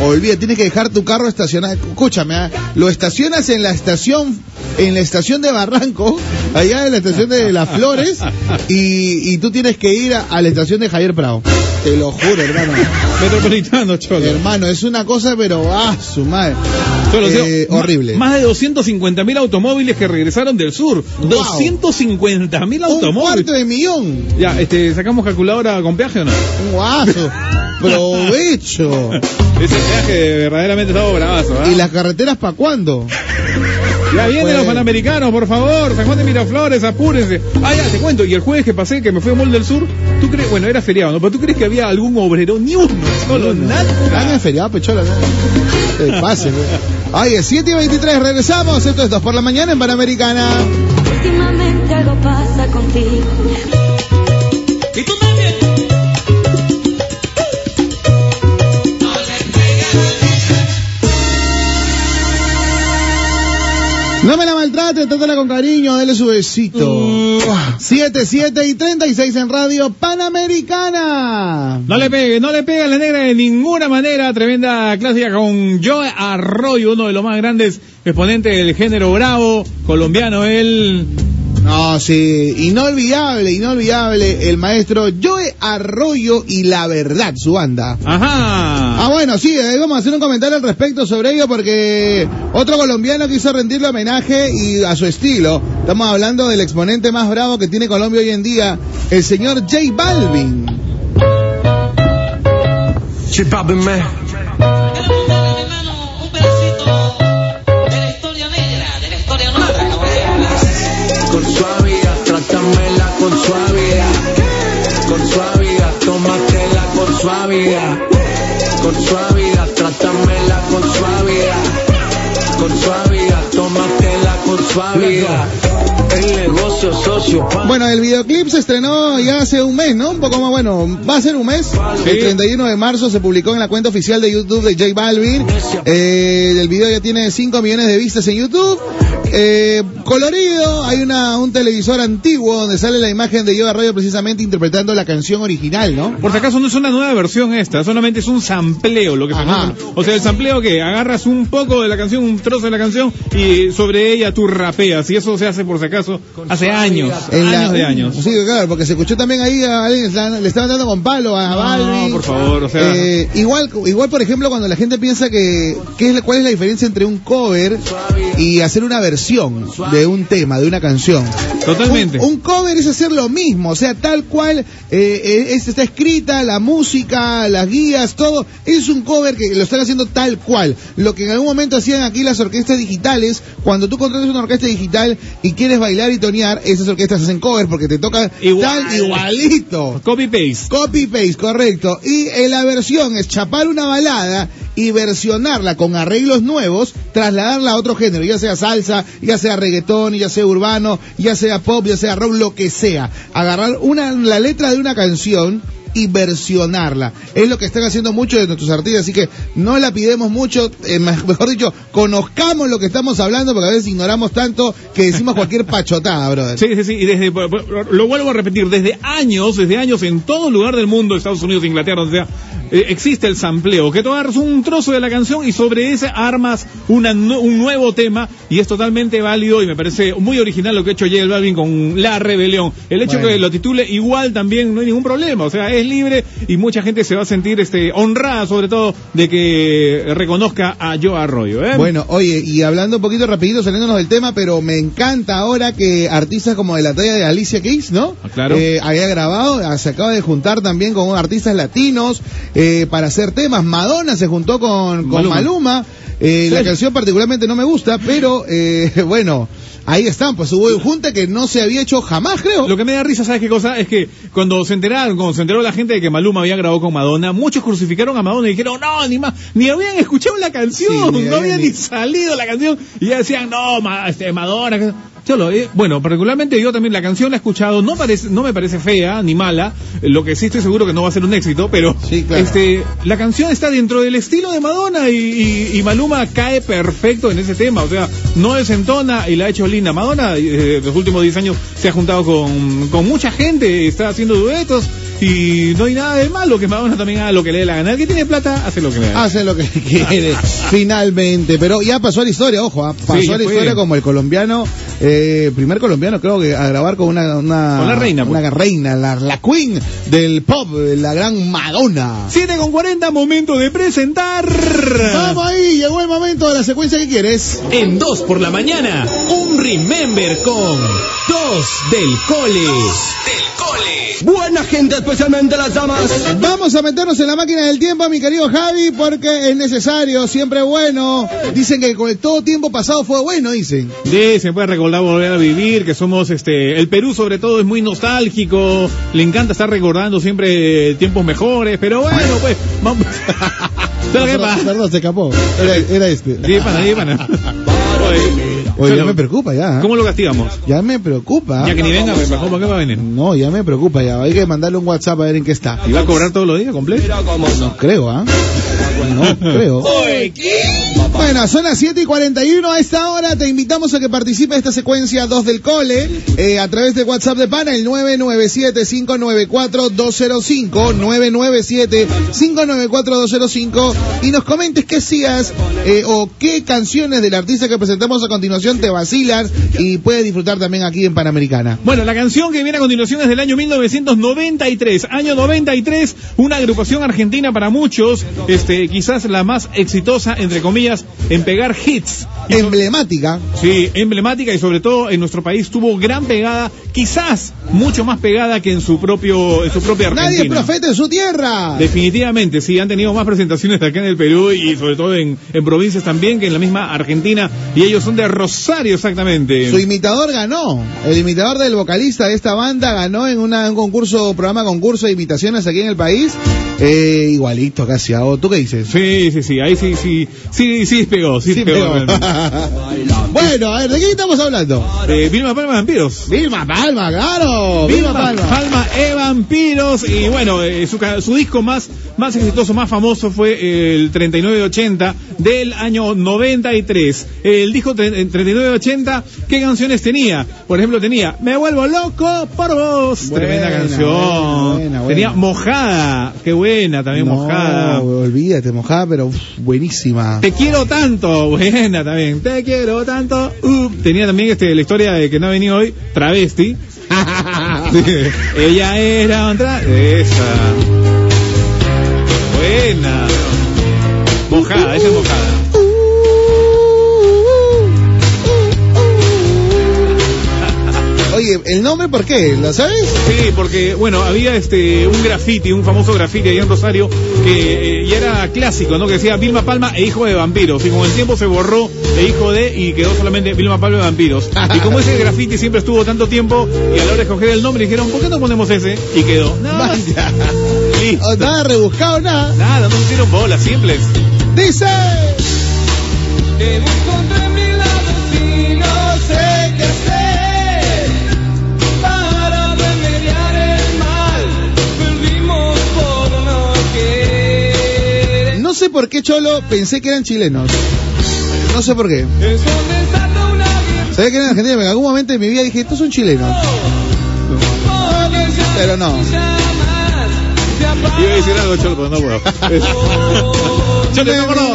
Olvida, tienes que dejar tu carro estacionado. Escúchame, ¿ah? lo estacionas en la estación, en la estación de Barranco, allá en la estación de Las Flores, y, y tú tienes que ir a, a la estación de Javier Prado. Te lo juro, hermano. Metropolitano, Cholo. Hermano, es una cosa, pero ah, su madre. Eh, horrible. Más de 250 mil automóviles que regresaron del sur. 250 mil Un automóviles. cuarto de millón. Ya, este, ¿sacamos calculadora con peaje o no? Un guaso. Provecho. Ese peaje verdaderamente estaba bravazo, ¿ah? ¿Y las carreteras para cuándo? Ya vienen Pues- los panamericanos, por favor. San Juan de Miraflores, apúrense. Ah, ya, te cuento. Y el jueves que pasé, que me fui a Mall del Sur, ¿tú crees? Bueno, era feriado, ¿no? Pero ¿tú crees que había algún obrero? Ni uno, solo Están nada. en feriado, pechola. ¿no? Te pase, güey. Oye, 7 y 23, regresamos. Esto es 2 por la mañana en Panamericana. Últimamente algo pasa contigo. No me la maltrate, trátala con cariño, dele su besito. 7, 7 y 36 en Radio Panamericana. No le pegue, no le pegue a la negra de ninguna manera. Tremenda clásica con Joe Arroyo, uno de los más grandes exponentes del género bravo, colombiano él. No, sí, inolvidable, inolvidable. El maestro Joe Arroyo y la verdad, su banda. Ajá. Ah, bueno, sí, eh, vamos a hacer un comentario al respecto sobre ello porque otro colombiano quiso rendirle homenaje y a su estilo. Estamos hablando del exponente más bravo que tiene Colombia hoy en día, el señor J Balvin. Con suavidad, con suavidad, tómatela con suavidad, con suavidad, trátamela con suavidad, con suavidad, tómatela con suavidad. El negocio socio, Bueno, el videoclip se estrenó ya hace un mes, ¿no? Un poco más, bueno, va a ser un mes. El 31 de marzo se publicó en la cuenta oficial de YouTube de J Balvin. Eh, el video ya tiene 5 millones de vistas en YouTube. Eh, colorido, hay una, un televisor antiguo donde sale la imagen de Joe Arroyo precisamente interpretando la canción original, ¿no? Por si acaso no es una nueva versión esta, solamente es un sampleo lo que se. O sea, el sampleo que agarras un poco de la canción, un trozo de la canción y sobre ella tú rapeas. Y eso se hace por si acaso hace años, En la- años de años. Sí, claro, porque se escuchó también ahí a alguien le estaban- dando con palo a Balvin. No, por favor, o sea. Eh, igual, igual, por ejemplo, cuando la gente piensa que, ¿qué es, ¿cuál es la diferencia entre un cover y hacer una versión de un tema, de una canción? Totalmente. Un, un cover es hacer lo mismo, o sea, tal cual eh, eh, es- está escrita, la música, las guías, todo. Es un cover que lo están haciendo tal cual. Lo que en algún momento hacían aquí las orquestas digitales, cuando tú contratas una orquesta digital y quieres bailar y tonear, esas orquestas hacen cover porque te tocan Igual. tal igualito. Copy paste. Copy paste, correcto. Y en la versión es chapar una balada y versionarla con arreglos nuevos, trasladarla a otro género, ya sea salsa, ya sea reggaetón, ya sea urbano, ya sea pop, ya sea rock, lo que sea. Agarrar una, la letra de una canción y versionarla. Es lo que están haciendo muchos de nuestros artistas, así que no la pidemos mucho, eh, me- mejor dicho, conozcamos lo que estamos hablando, porque a veces ignoramos tanto que decimos cualquier pachotada, brother. Sí, sí, sí, y desde, lo vuelvo a repetir, desde años, desde años, en todo lugar del mundo, Estados Unidos, Inglaterra, donde sea, eh, existe el sampleo, que tú agarras un trozo de la canción y sobre ese armas una un nuevo tema, y es totalmente válido, y me parece muy original lo que ha hecho J Balvin con La Rebelión. El hecho Bueno. que lo titule igual también no hay ningún problema, o sea, es libre, y mucha gente se va a sentir este honrada, sobre todo, de que reconozca a Joe Arroyo, ¿eh? Bueno, oye, y hablando un poquito rapidito, saliéndonos del tema, pero me encanta ahora que artistas como de la talla de Alicia Keys, ¿no? Ah, claro. Eh, había grabado, ah, se acaba de juntar también con artistas latinos eh, para hacer temas. Madonna se juntó con, con Maluma. Maluma. Eh, La canción particularmente no me gusta, pero eh, bueno, ahí están, pues hubo un junte que no se había hecho jamás, creo. Lo que me da risa, ¿sabes qué cosa? Es que cuando se enteraron, cuando se enteró la gente de que Maluma había grabado con Madonna, muchos crucificaron a Madonna y dijeron, no, ni más, ni habían escuchado la canción, Sí, no había habían ni ni- salido la canción, y ya decían, no, ma- este, Madonna. Que-". Cholo, eh, bueno, particularmente yo también la canción la he escuchado, no parece, no me parece fea ni mala, eh, lo que sí estoy seguro que no va a ser un éxito, pero Sí, claro. este, la canción está dentro del estilo de Madonna y, y- y Maluma cae perfecto en ese tema, o sea, no desentona y la ha hecho linda. Madonna, eh, los últimos 10 años se ha juntado con, con mucha gente, está haciendo duetos y no hay nada de malo que Madonna también haga lo que le dé la gana. El que tiene plata hace lo que le da. Hace lo que quiere, finalmente. Pero ya pasó a la historia, ojo, ah, pasó Sí, a la fue. historia como el colombiano, eh, primer colombiano creo que a grabar con una, una, Con la reina, pues. una reina, la, la queen del pop, la gran Madonna. 7 con 40, momento de presentar. Vamos ahí, llegó el momento de la secuencia que quieres. En 2 por la mañana, un Remember con 2 del cole. del cole. Buena gente, especialmente las damas. Vamos a meternos en la máquina del tiempo, mi querido Javi, porque es necesario, siempre bueno. Dicen que con el todo tiempo pasado fue bueno, dicen. Sí, se puede recordar volver a vivir, que somos este, el Perú sobre todo es muy nostálgico, le encanta estar recordando siempre tiempos mejores, pero bueno, pues, vamos. ¿Sabes qué pasa? perdón, se escapó. Era, era este. Sí, pana, sí, pana. Oye, ya me preocupa ya. ¿eh? ¿Cómo lo castigamos? Ya me preocupa. Ya que ni venga, mejor, ¿para qué va a venir? No, ya me preocupa ya. Hay que mandarle un WhatsApp a ver en qué está. ¿Y va a cobrar todos los días completo? No creo, ¿ah? No creo. Bueno, son las 7 y 41 a esta hora. Te invitamos a que participe de esta secuencia 2 del cole eh, a través de WhatsApp de Pana, el 997-594-205. 997-594-205. Y nos comentes qué hacías eh, o qué canciones del artista que presentamos a continuación te vacilan y puedes disfrutar también aquí en Panamericana. Bueno, la canción que viene a continuación es del año 1993. Año 93, una agrupación argentina para muchos, este, quizás la más exitosa, entre comillas, en pegar hits. Emblemática. Sí, emblemática y sobre todo en nuestro país tuvo gran pegada, quizás mucho más pegada que en su propio, en su propia Argentina. Nadie es profeta en su tierra. Definitivamente, sí, han tenido más presentaciones acá en el Perú y sobre todo en, en provincias también que en la misma Argentina y ellos son de Rosario exactamente. Su imitador ganó. El imitador del vocalista de esta banda ganó en una- un concurso, programa concurso de imitaciones aquí en el país. Eh, igualito casi a. ¿Tú qué dices? Sí, sí, sí, ahí sí, sí, sí, sí pegó, sí, Sí, pegó. pero- bueno, a ver, ¿de qué estamos hablando? Eh, Vilma Palma Vampiros. Vilma Palma, claro. Vilma Palma. Palma e Vampiros y bueno, eh, su, disco más, más exitoso, más famoso fue el 3980 del año 93. El disco tre- eh, 3980, ¿qué canciones tenía? Por ejemplo, tenía Me vuelvo loco por vos, Buena, tremenda canción. buena, buena, buena. Tenía Mojada, qué buena, también no, Mojada. olvídate, mojada, pero uf, buenísima. Te quiero tanto, buena también. Te quiero tanto. Uh, tenía también este, la historia de que no ha venido hoy, travesti. Sí. Ella era otra. Esa. Buena. Mojada, esa es mojada. ¿El nombre por qué? ¿Lo sabes? Sí, porque, bueno, había este un graffiti, un famoso graffiti allá en Rosario, que eh, ya era clásico, ¿no? Que decía Vilma Palma e hijo de vampiros. Y con el tiempo se borró e hijo de y quedó solamente Vilma Palma de vampiros. Y como ese graffiti siempre estuvo tanto tiempo, y a la hora de escoger el nombre dijeron, ¿por qué no ponemos ese? Y quedó. Nada. Listo. Nada rebuscado, nada. Nada, no pusieron bolas, simples. Dice. Te busco por qué, Cholo, pensé que eran chilenos. No sé por qué. Sabía que eran argentinos, pero en algún momento de mi vida dije, estos son chilenos. Pero no. Iba a decir algo, Cholo, pero no puedo. Yo te acuerdo,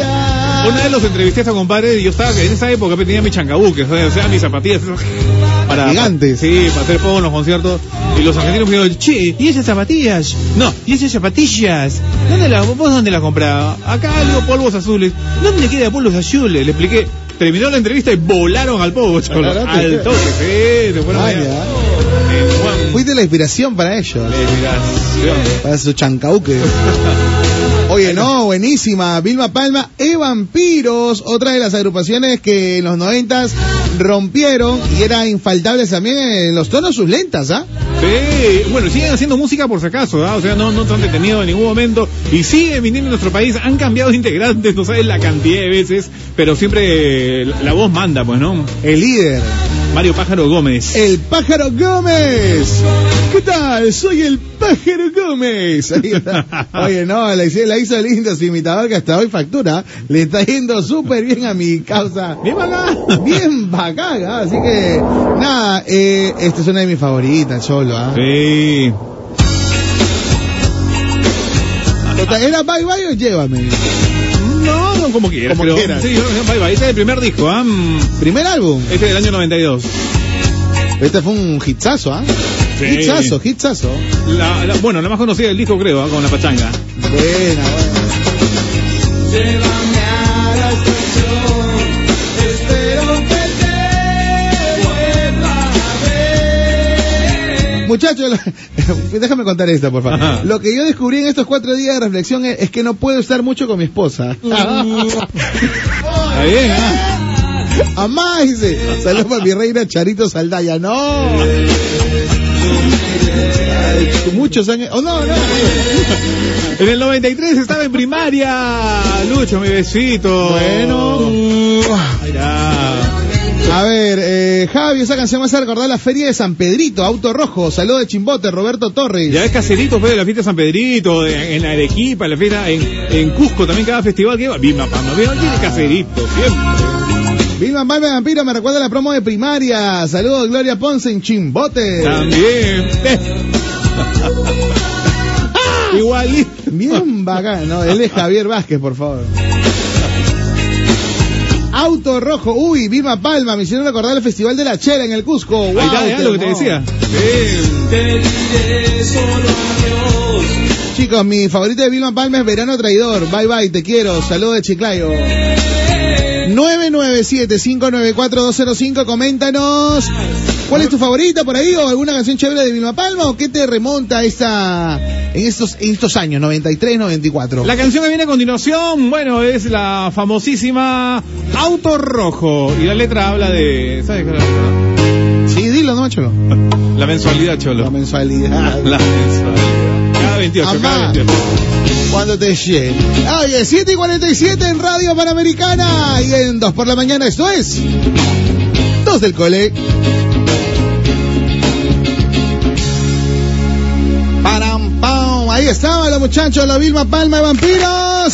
una vez los entrevisté a esta compadre y yo estaba en esa época tenía mis chancabuques, o sea, mis zapatillas. Para, Gigantes. Sí, para hacer poco en los conciertos. Y los argentinos me dijeron, che, ¿y esas zapatillas? No, ¿y esas zapatillas? ¿Dónde las, vos dónde las compraba? Acá algo polvos azules. ¿Dónde queda polvos azules? Le expliqué. Terminó la entrevista y volaron al polvo, Cholo. Al toque, sí, se fueron allá. Eh, Fuiste la inspiración para ellos. inspiración. Para su chancauque. Oye, no, buenísima. Vilma Palma e Vampiros, otra de las agrupaciones que en los noventas rompieron y eran infaltables también en los tonos sus lentas, ¿ah? Sí, bueno, siguen haciendo música por si acaso, ¿ah? o sea, no, no se han detenido en ningún momento y siguen viniendo a nuestro país, han cambiado de integrantes, no sabes la cantidad de veces, pero siempre la voz manda, pues, ¿no? El líder, Mario Pájaro Gómez. el Pájaro Gómez. ¿Qué tal? Soy el Pájaro Gómez. Oye, no, la hizo, la hizo lindo su imitador que hasta hoy factura. Le está yendo súper bien a mi causa. Bien acá. Bien bacán, ¿ah? así que nada, eh, esta es una de mis favoritas, Cholo. ¿ah? Sí. ¿Era Bye Bye o Llévame? No, no, como quieras, Como pero... quieras. Sí, bye bye, este es el primer disco, ¿ah? Mm, Primer álbum. Este es del año 92. Este fue un hitsazo, ¿ah? Sí. Hitsazo, hitsazo. La, la- bueno, la más conocida del disco, creo, ¿ah? con la pachanga. Buena, buena. Muchachos, lo- déjame contar esto, por favor. Ajá. Lo que yo descubrí en estos cuatro días de reflexión es, es que no puedo estar mucho con mi esposa. Está bien, ¿ah? Amá, dice. Saludos para mi reina Charito Saldaya. No. Muchos años. Oh, no, no. En el 93 estaba en primaria. Lucho, mi besito. Bueno. A ver, eh, Javi, esa canción me hace recordar la feria de San Pedrito, Auto Rojo, saludo de Chimbote, Roberto Torres. Ya es caserito, fue de la fiesta de San Pedrito, en, en Arequipa, en la fiesta, en, en Cusco también cada festival que iba. Vilma Palma, Vilma tiene caserito, siempre. Vilma Palma Vampiro me recuerda la promo de primaria. Saludos, Gloria Ponce en Chimbote. También. Igual. Bien bacán, ¿no? Él es Javier Vázquez, por favor. Auto Rojo, uy, Vilma Palma, me hicieron recordar el Festival de la Chela en el Cusco. Wow, Ahí está, lo que te decía. Chicos, mi favorito de Vilma Palma es Verano Traidor. Bye bye, te quiero. Saludos de Chiclayo. 997-594-205, coméntanos. ¿Cuál es tu favorita por ahí? ¿O alguna canción chévere de Vilma Palma? ¿O qué te remonta a esta, en estos, en estos años, 93, 94? La canción que viene a continuación, bueno, es la famosísima Auto Rojo. Y la letra habla de. ¿Sabes qué es la letra? Sí, dilo, ¿no, Cholo? La mensualidad, Cholo. La mensualidad. La mensualidad. Cada 28, cada Amá. 28. Cuando te llegue. Oye, 7 y 47 en Radio Panamericana y en 2 por la mañana. Esto es. 2 del cole. Ahí estaban los muchachos, la Vilma Palma de Vampiros.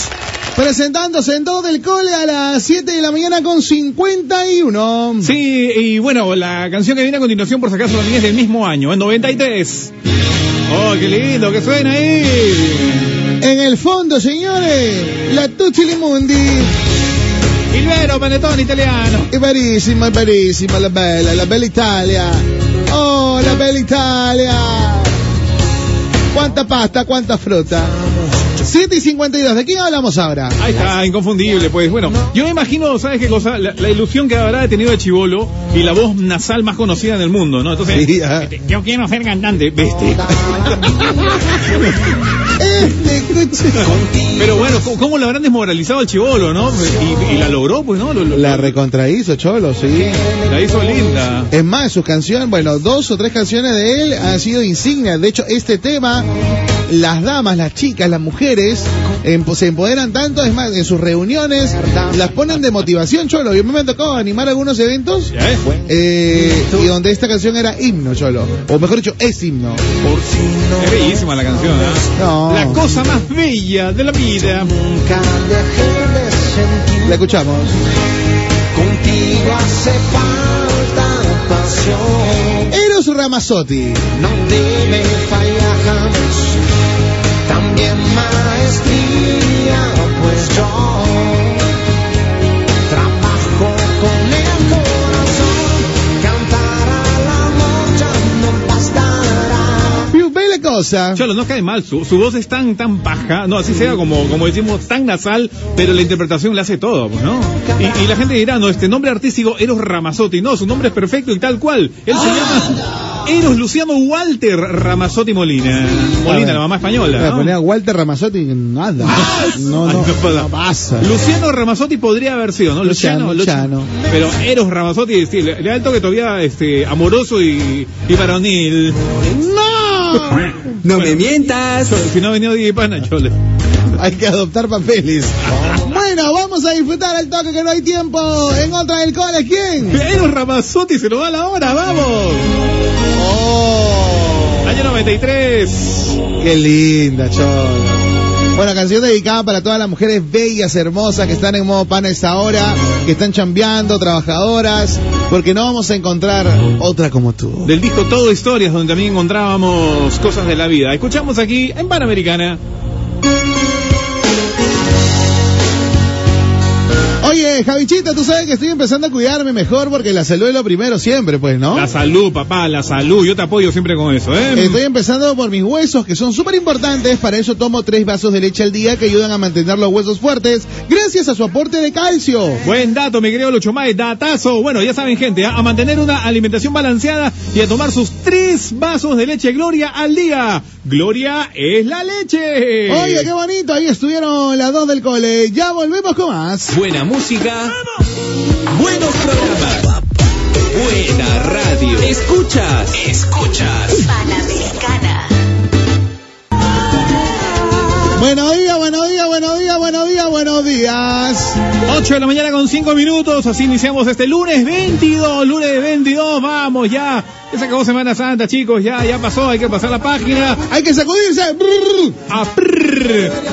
Presentándose en 2 del cole a las 7 de la mañana con 51. Sí, y bueno, la canción que viene a continuación, por si acaso, también es del mismo año, en 93. ¡Oh, qué lindo que suena ahí! En el fondo, señores, la Tucci Limundi. Ilvero, panetón italiano. È verissima, è verissima, la bella, la bella Italia. Oh, la bella Italia. Quanta pasta, quanta frutta. 7 y 52, ¿de quién hablamos ahora? Ahí está, inconfundible, pues. Bueno, yo me imagino, ¿sabes qué cosa? La, la ilusión que habrá tenido de Chivolo y la voz nasal más conocida en el mundo, ¿no? Entonces, Sí, ah. este, yo quiero ser cantante, ¿viste? Este. Pero bueno, ¿cómo, cómo lo habrán desmoralizado al Chivolo, no? Y, y la logró, pues, ¿no? Lo- lo- La recontrahizo, Cholo, sí. la hizo linda. Es más, sus canciones, bueno, dos o tres canciones de él han sido insignias. De hecho, este tema, las damas, las chicas, las mujeres, em- se empoderan tanto, es más, en sus reuniones, las ponen de motivación, Cholo. Yo me tocó animar algunos eventos eh, y donde esta canción era himno, Cholo. O mejor dicho, es himno. Es bellísima la canción. No. La cosa más bella de la vida. Nunca dejé de sentir La escuchamos. contigo hace falta pasión. Eros Ramazzotti. No debe fallar jamás. También maestría, pues yo trabajo con el corazón. Cantar al amor ya no bastará. Cosa. Cholo, no cae mal, su, su voz es tan, tan baja, no, así sea como, como decimos, tan nasal, pero la interpretación le hace todo, pues, ¿no? Y, y la gente dirá, no, este nombre artístico, Eros Ramazzotti, no, su nombre es perfecto y tal cual. Él se llama Eros Luciano Walter Ramazzotti Molina. Molina, la mamá española, La ¿no? ponía Walter Ramazzotti, nada. No, Ay, no, no no pasa. Luciano Ramazzotti podría haber sido, ¿no? Luciano, Luciano. Pero Eros Ramazzotti, sí, le, le da el toque todavía este, amoroso y, y varonil. ¡No! No me mientas. Si no ha venido Diego Pana, chole. Hay que adoptar papeles. Bueno, vamos a disfrutar al toque que no hay tiempo. En otra del cole, ¿quién? Eros Ramazzotti se nos va la hora, vamos. Oh, Año 93. qué linda, cholo. Bueno, canción dedicada para todas las mujeres bellas, hermosas que están en modo pan a esta hora, que están chambeando, trabajadoras, porque no vamos a encontrar otra como tú. Del disco Todo Historias, donde también encontrábamos cosas de la vida. Escuchamos aquí en Panamericana. Oye, Javichita, tú sabes que estoy empezando a cuidarme mejor porque la salud es lo primero siempre, pues, ¿no? La salud, papá, la salud. Yo te apoyo siempre con eso, ¿eh? Estoy empezando por mis huesos, que son súper importantes. Para eso tomo tres vasos de leche al día que ayudan a mantener los huesos fuertes gracias a su aporte de calcio. Buen dato, mi querido Lucho May, datazo. Bueno, ya saben, gente, ¿ah? a mantener una alimentación balanceada y a tomar sus tres vasos de leche Gloria al día. Gloria es la leche. Oye, qué bonito. Ahí estuvieron las dos del cole. Ya volvemos con más. Buena música. Buenos programas. Buena radio. Escuchas. Escuchas. Panamericana. Buenos días, buenos días, buenos días, buenos días, buenos días. 8 de la mañana con 5 minutos, así iniciamos este lunes 22, lunes 22, vamos ya. Ya se acabó Semana Santa, chicos, ya, ya pasó, hay que pasar la página. Hay que sacudirse. A.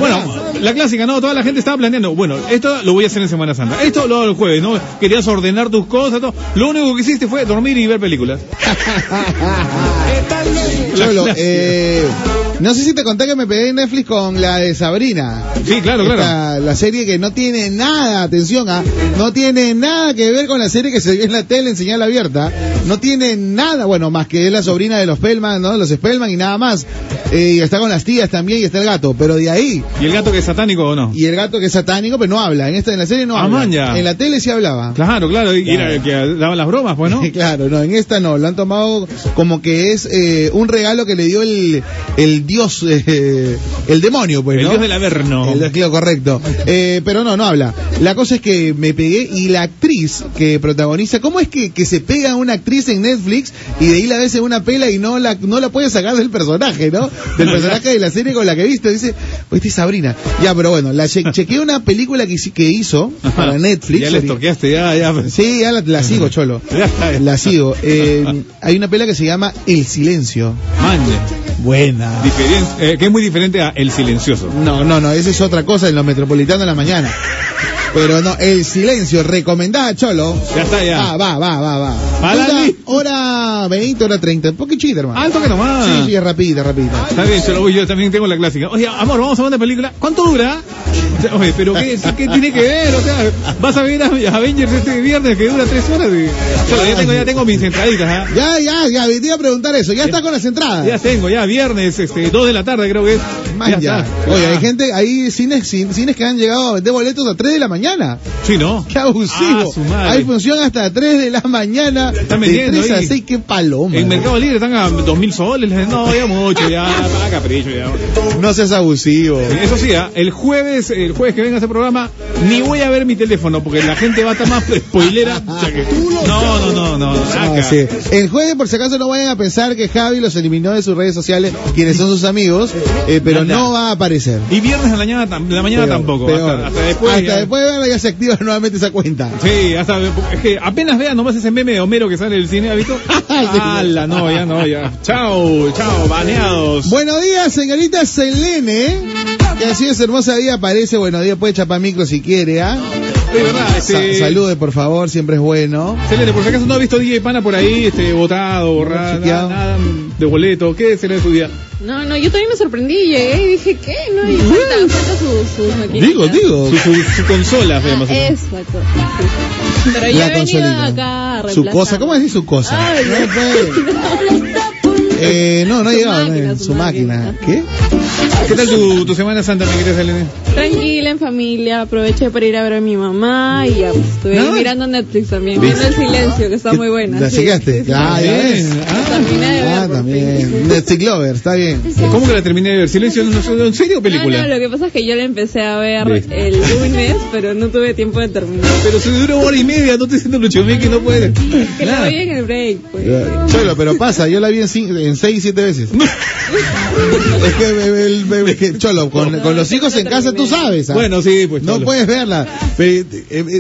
Bueno, la clásica, ¿no? Toda la gente estaba planeando, bueno, esto lo voy a hacer en Semana Santa, esto lo hago el jueves, ¿no? Querías ordenar tus cosas, todo. Lo único que hiciste fue dormir y ver películas. Cholo, eh, no sé si te conté que me pegué en Netflix con la de Sabrina. Sí, claro, claro. La serie que no tiene nada, atención, ah, no tiene nada que ver con la serie que se vio en la tele en señal abierta. No tiene nada, bueno, más que es la sobrina de los Spellman, ¿no? Los Spellman y nada más. Eh, y está con las tías también y está el gato, pero de ahí. ¿Y el gato que es satánico o no? Y el gato que es satánico, pero no habla. En esta, en la serie no Ah, habla. man, ya. En la tele sí hablaba. Claro, claro, y era el que daba las bromas, pues, ¿no? Claro, no, en esta no, lo han tomado como que es eh, un regalo que le dio el, el dios, eh, el demonio, pues, El dios del Averno. El dios, correcto. Eh, pero no, no habla. La cosa es que me pegué y la actriz que protagoniza, ¿cómo es que, que se pega una actriz en Netflix y de ahí la ves en una pela y no la, no la puede sacar del personaje, ¿no? Del personaje de la serie con la que viste. Dice, pues esta es Sabrina. Ya, pero bueno, la che- chequeé una película que, que hizo para Netflix. Ya les toqueaste, ya, ya. Sí, ya la, la sigo, Cholo. La sigo. Eh, hay una pela que se llama El Silencio. Man, Buena. Diferen- eh, que es muy diferente a El Silencioso. No, no, no, esa es otra cosa en los metropolitanos en la mañana. Pero no, el silencio, recomendada, Cholo. Ya está, ya. Va, va, va, va, va. Hora, hora 20, hora 30. Un poquito, hermano. Alto que nomás. Sí, sí, rapidita, rapidita. Está bien, Cholo, yo también tengo la clásica. Oye, amor, vamos a ver una película. ¿Cuánto dura? Oye, pero ¿qué, qué tiene que ver? O sea, vas a ver a Avengers este viernes que dura tres horas. Y... Cholo, ya tengo, ya tengo mis entraditas, ¿ah? Ya, ya, ya, te iba a preguntar eso. Ya está con las entradas. Ya tengo, ya viernes, este, dos de la tarde creo que es. Man, ya. está. Oye, Ya. hay gente, hay cines, cin- cines que han llegado a vender boletos a 3 de la mañana. Sí, ¿no? Qué abusivo. Ah, hay función hasta 3 de la mañana. Están de vendiendo 3 a ahí. 6, qué paloma. En Mercado Libre están a dos mil soles. No, ya mucho, ya, para capricho, ya. No seas abusivo. Eso sí, ¿ah? el jueves, el jueves que venga este programa, ni voy a ver mi teléfono porque la gente va a estar más spoilera. que- No, no, no, no, Ah, sí. El jueves, por si acaso, no vayan a pensar que Javi los eliminó de sus redes sociales, quienes son sus amigos, eh, pero Nada. no va a aparecer. Y viernes de la mañana, de la mañana Peor, tampoco. peor. Hasta, hasta después. Hasta ya. después ya se activa nuevamente esa cuenta. Sí, hasta es que apenas vean nomás ese meme de Homero que sale del cine, ¿has visto? ¡Hala! No, ya no, ya. Chao, chao, baneados. Buenos días, señorita Selene. Que así es hermosa día aparece. Buenos días, puede chapar micro si quiere, ¿ah? De verdad, Sa- este. salude, por favor, siempre es bueno. Selene, por si acaso no ha visto DJ Pana por ahí, este, votado, borrado, nada, nada de boleto. ¿Qué será de su día? No, no, yo también me sorprendí, llegué y dije, ¿qué? No, y falta, falta su, sus maquinitas. Digo, digo. Su, su, su consola. Ah, exacto. Pero yo La he venido consolita. acá a Su cosa, ¿cómo decir su cosa? Ay, No no. Eh, no, no ha Su llegado, no, máquina, su, su máquina. máquina. ¿Qué? ¿Qué tal tu, tu Semana Santa, mi querida Selene? Tranquila, en familia, aproveché para ir a ver a mi mamá y ya, pues, estuve ¿Nada? mirando Netflix también, viendo el silencio, que está muy buena. ¿La chequeaste? sí, ves. Bien. Ah, Terminé de ver, Ah, también. Netflix Lover, está bien. ¿Cómo que la terminé de ver? ¿Silencio en, serio o película? No, no, lo que pasa es que yo la empecé a ver Ve. el lunes, pero no tuve tiempo de terminar. Pero se duró hora y media, no te siento Lucho que no puede. Que la voy en el break, pues. Cholo, pero pasa, yo la vi en, en seis, siete veces. es que, me- me- me- que, Cholo, con, con los hijos en casa tú sabes. ¿ah? Bueno, sí, pues. No Cholo. puedes verla. Eh,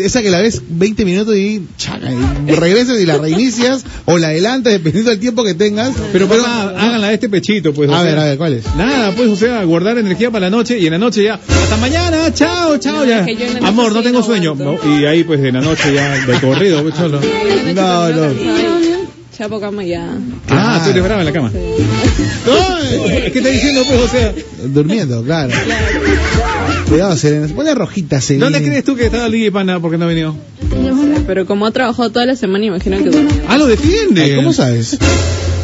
Esa que la ves 20 minutos y chaca, y regresas y la reinicias o la adelantas dependiendo del tiempo que tengas. Pero, papá, háganla de este pechito, pues. o A sea. ver, a ver, ¿cuál es? Nada, pues, o sea, guardar energía para la noche y en la noche ya, hasta mañana, chao, chao, No, ya. Amor, no tengo sueño. No, y ahí, pues, en la noche ya, de corrido, pues, cholo. No, no. Chapo cama ya. Ah, tú eres brava en la cama. ¡Ay! ¿Qué está diciendo, pues, o sea? Durmiendo, claro. Cuidado, Selena. Se pone rojita, Selena. ¿Dónde crees tú que estaba Ligue Pana porque no ha venido? Pero como ha trabajado toda la semana, imagino que. Ah, lo defiende. Ay, ¿Cómo sabes?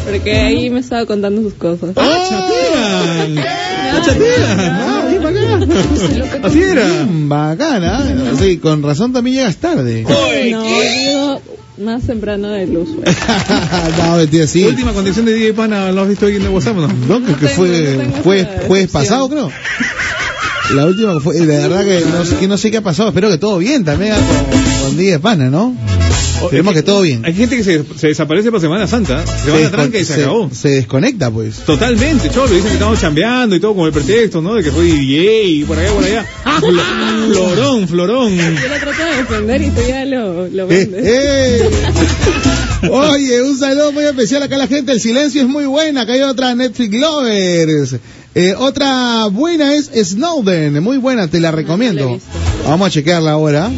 Porque ahí me estaba contando sus cosas. ¡Ah, chatean! ¡Ah, chatean! ¡Ah, acá! Así era. Mm, Bacana. Sí, con razón también llegas tarde. No, digo más temprano del uso. no, mentira, sí. Última condición de DJ Pana, ¿lo has visto ahí en el WhatsApp no? No, que, que tengo- fue no jueves, pasado, creo. La última fue, de verdad que no, sé- que no sé qué ha pasado. Espero que todo bien también con, con Día de Pana, ¿no? Esperemos que todo bien. Hay gente que se, se desaparece para Semana Santa, se va a la tranca y se, acabó. se desconecta, pues. Totalmente, cholo, dicen que estamos chambeando y todo con el pretexto, ¿no? De que soy DJ y por allá, por allá. Flo- florón, florón. Yo lo trato de defender y tú ya lo, lo Eh, eh. Oye, un saludo muy especial acá a la gente. El silencio es muy buena. Acá hay otra Netflix Lovers. Eh, otra buena es Snowden. Muy buena, te la recomiendo. la. Vamos a chequearla ahora.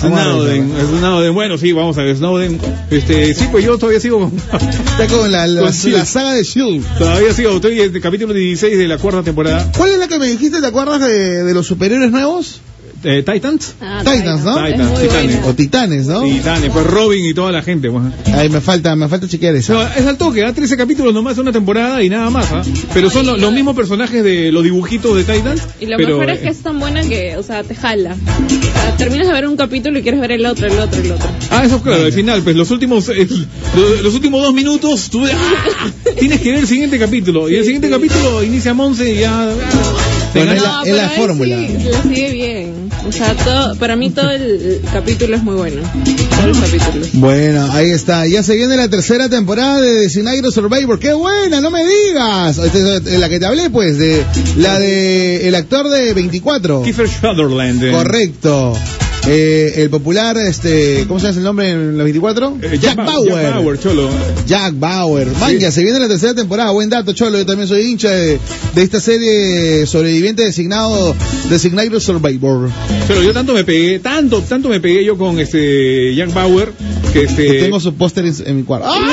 Snowden. Snowden, bueno, sí, vamos a ver, Snowden. Este, sí, pues yo todavía sigo con, Está con la, la, Con Shield. la saga de Shield. todavía sigo, estoy en el capítulo 16 de la cuarta temporada. ¿Cuál es la que me dijiste? ¿Te acuerdas de, de los superhéroes nuevos? Eh, Titans. Ah, Titans, ¿no? Es Titans, muy Titanes. buena. O Titanes, ¿no? Titanes, pues Robin y toda la gente, pues. Ahí me falta, me falta chequear No, esa. es al toque, da 13 capítulos nomás, una temporada y nada más, ¿ah? Pero son lo- los mismos personajes de los dibujitos de Titans. Y lo pero, mejor es que eh, es tan buena que, o sea, te jala. O sea, terminas de ver un capítulo y quieres ver el otro, el otro, el otro. Ah, eso claro, al final, pues los últimos eh, los, los últimos dos minutos, tú ¡ah! tienes que ver el siguiente capítulo. Y el siguiente capítulo inicia Monse y ya. Bueno, es la- fórmula. Sí, la sigue bien. O sea, todo, para mí todo el capítulo es muy bueno. Todos los capítulos. Bueno, ahí está. Ya se viene la tercera temporada de Designated Survivor. ¡Qué buena! ¡No me digas! Esta es la que te hablé, pues, de la de el actor de 24. Kiefer Sutherland. eh. Correcto. Eh, el popular, este, ¿cómo se llama el nombre en los 24? Eh, Jack, Ba- Bauer. Jack Bauer, Cholo. Jack Bauer. Vaya, se viene la tercera temporada. Buen dato, Cholo. Yo también soy hincha de, de esta serie sobreviviente designado Designated Survivor. Cholo, yo tanto me pegué, tanto, tanto me pegué yo con este Jack Bauer que este. Que tengo su póster en, en mi cuarto. ¡Ah!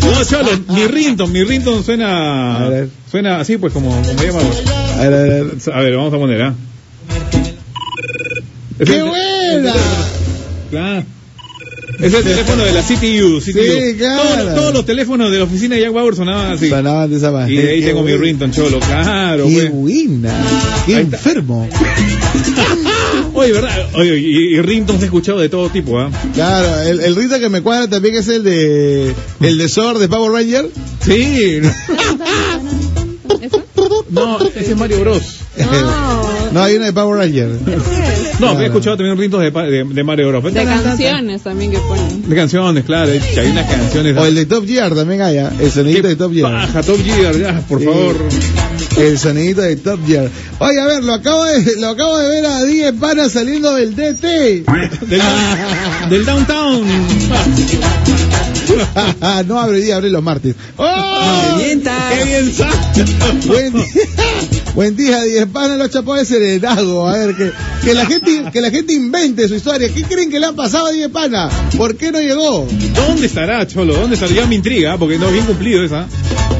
No, Cholo, mi rington, mi rington suena. Suena así, pues como, como Jack Bauer. A ver, a ver. Vamos a poner, ¿ah? Es ¡Qué buena! Claro. Es el teléfono de la CTU. CTU. Sí, claro. Todos, todos los teléfonos de la oficina de Jack Bauer sonaban así. Sonaban de esa manera. Y de ahí Qué tengo mi rington, Cholo. Claro, Qué pues. buena. Qué enfermo. Oye, ¿verdad? Oye, y, y ringtones he escuchado de todo tipo, ¿ah? Claro, el, el que me cuadra también es el de el de Zor de Power Ranger. Sí. ¿Eso? No, ese es Mario Bros. No. No, hay uno de Power Ranger. No, he escuchado también ringtones de, de, de Mario Bros. De canciones también que ponen. De canciones, claro. Hay unas canciones. O el de Top Gear también hay, ¿ah? el sonidito de Top Gear. Baja, Top Gear, ya, por favor. El sonidito de Top Gear. Oye, a ver, lo acabo de, lo acabo de ver a 10 panas saliendo del DT. Del, del Downtown. no abre día, abre los martes. ¡Oh! ¡Qué bien! Buen día, buen día, 10 panas los chapó de Serenago. A ver, que, que, la gente, que la gente invente su historia. ¿Qué creen que le han pasado a 10 panas? ¿Por qué no llegó? ¿Dónde estará, Cholo? ¿Dónde estará? Ya me intriga, porque no, bien cumplido esa.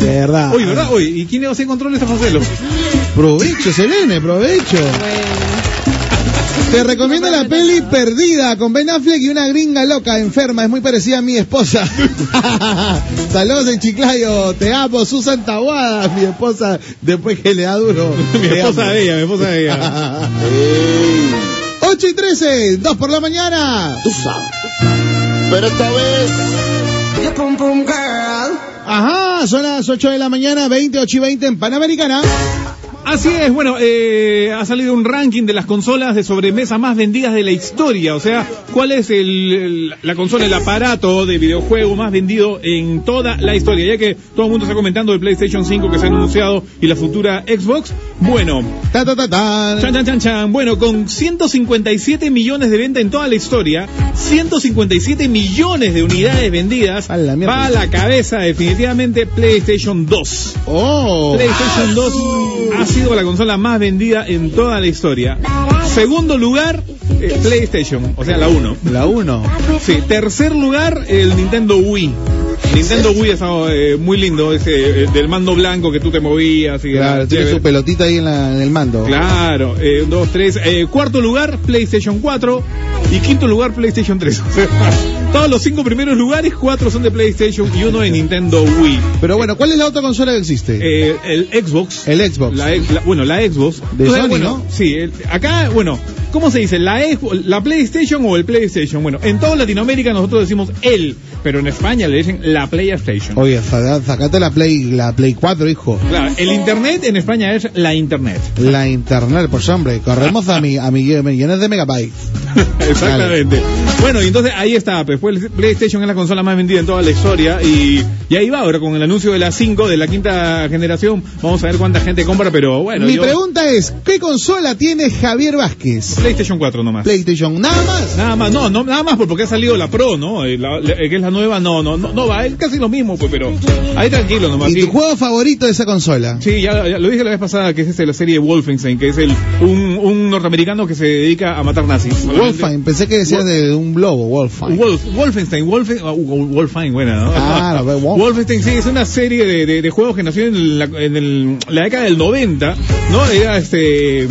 De verdad. Oye, ¿verdad? Oye, ¿y quién se controla esta Joselo? Provecho, Selene, provecho. Bueno. Te recomiendo la peli Perdida con Ben Affleck y una gringa loca enferma. Es muy parecida a mi esposa. Saludos en Chiclayo. Te amo, Susan Taguada, mi esposa. Después que le da duro. mi esposa de ella, mi esposa de ella. 8 y 13, 2 por la mañana. Pero esta vez. Ajá, son las 8 de la mañana, 20, 8 y 20 en Panamericana. Así es, bueno, eh, ha salido un ranking de las consolas de sobremesa más vendidas de la historia. O sea, ¿cuál es el, el- la consola, el aparato de videojuego más vendido en toda la historia? Ya que todo el mundo está comentando el PlayStation 5 que se ha anunciado y la futura Xbox. Bueno, Ta, ta, ta, tan. Chan, chan, chan, chan. Bueno, con 157 millones de venta en toda la historia, 157 millones de unidades vendidas, A la mierda. va a la cabeza definitivamente PlayStation 2. Oh. PlayStation 2 ha sido la consola más vendida en toda la historia. Segundo lugar, eh, PlayStation, o sea, la 1. La 1. Sí, tercer lugar, el Nintendo Wii. Nintendo Wii es eh, muy lindo, ese eh, del mando blanco que tú te movías y Claro, tiene su pelotita ahí en, la- en el mando. Claro, eh, un, dos, tres. Eh, cuarto lugar, PlayStation 4. Y quinto lugar, PlayStation 3. O sea, todos los cinco primeros lugares, cuatro son de PlayStation y uno de Nintendo Wii. Pero bueno, ¿cuál es la otra consola que existe? Eh, el Xbox. el Xbox. La, bueno, la Xbox. De Sony, bueno, ¿no? Sí, el- acá, bueno, ¿cómo se dice? La, Xbox- la PlayStation o el PlayStation. Bueno, en toda Latinoamérica nosotros decimos el, pero en España le dicen la PlayStation. Oye, saca- sacate la Play, la Play 4, hijo. Claro, el Internet en España es la Internet. La internet, pues hombre, corremos a, mi, a mi- millones de megabytes. Exactamente. Bueno, y entonces ahí está, pues PlayStation es la consola más vendida en toda la historia y, y ahí va ahora con el anuncio de la 5 de la quinta generación, vamos a ver cuánta gente compra, pero bueno, mi yo- pregunta es, ¿qué consola tiene Javier Vázquez? PlayStation 4 nomás. PlayStation, nada más. Nada más, no, no, nada más porque ha salido la Pro, ¿no? Eh, la- que es la nueva, no, no, no, no va, es casi lo mismo, pues, pero ahí tranquilo nomás. ¿Y tu juego favorito de esa consola? Sí, ya, ya lo dije la vez pasada, que es este, la serie Wolfenstein, que es el un, un norteamericano que se dedica a matar nazis. Wolfine, pensé que decías de un globo, Wolfine. Wolf, Wolfenstein, Wolfen, ah, Wolfine, buena, ¿no? Wolf- Wolfenstein, sí, es una serie de, de- de juegos que nació en la, en el- la década del 90, ¿no? Era este,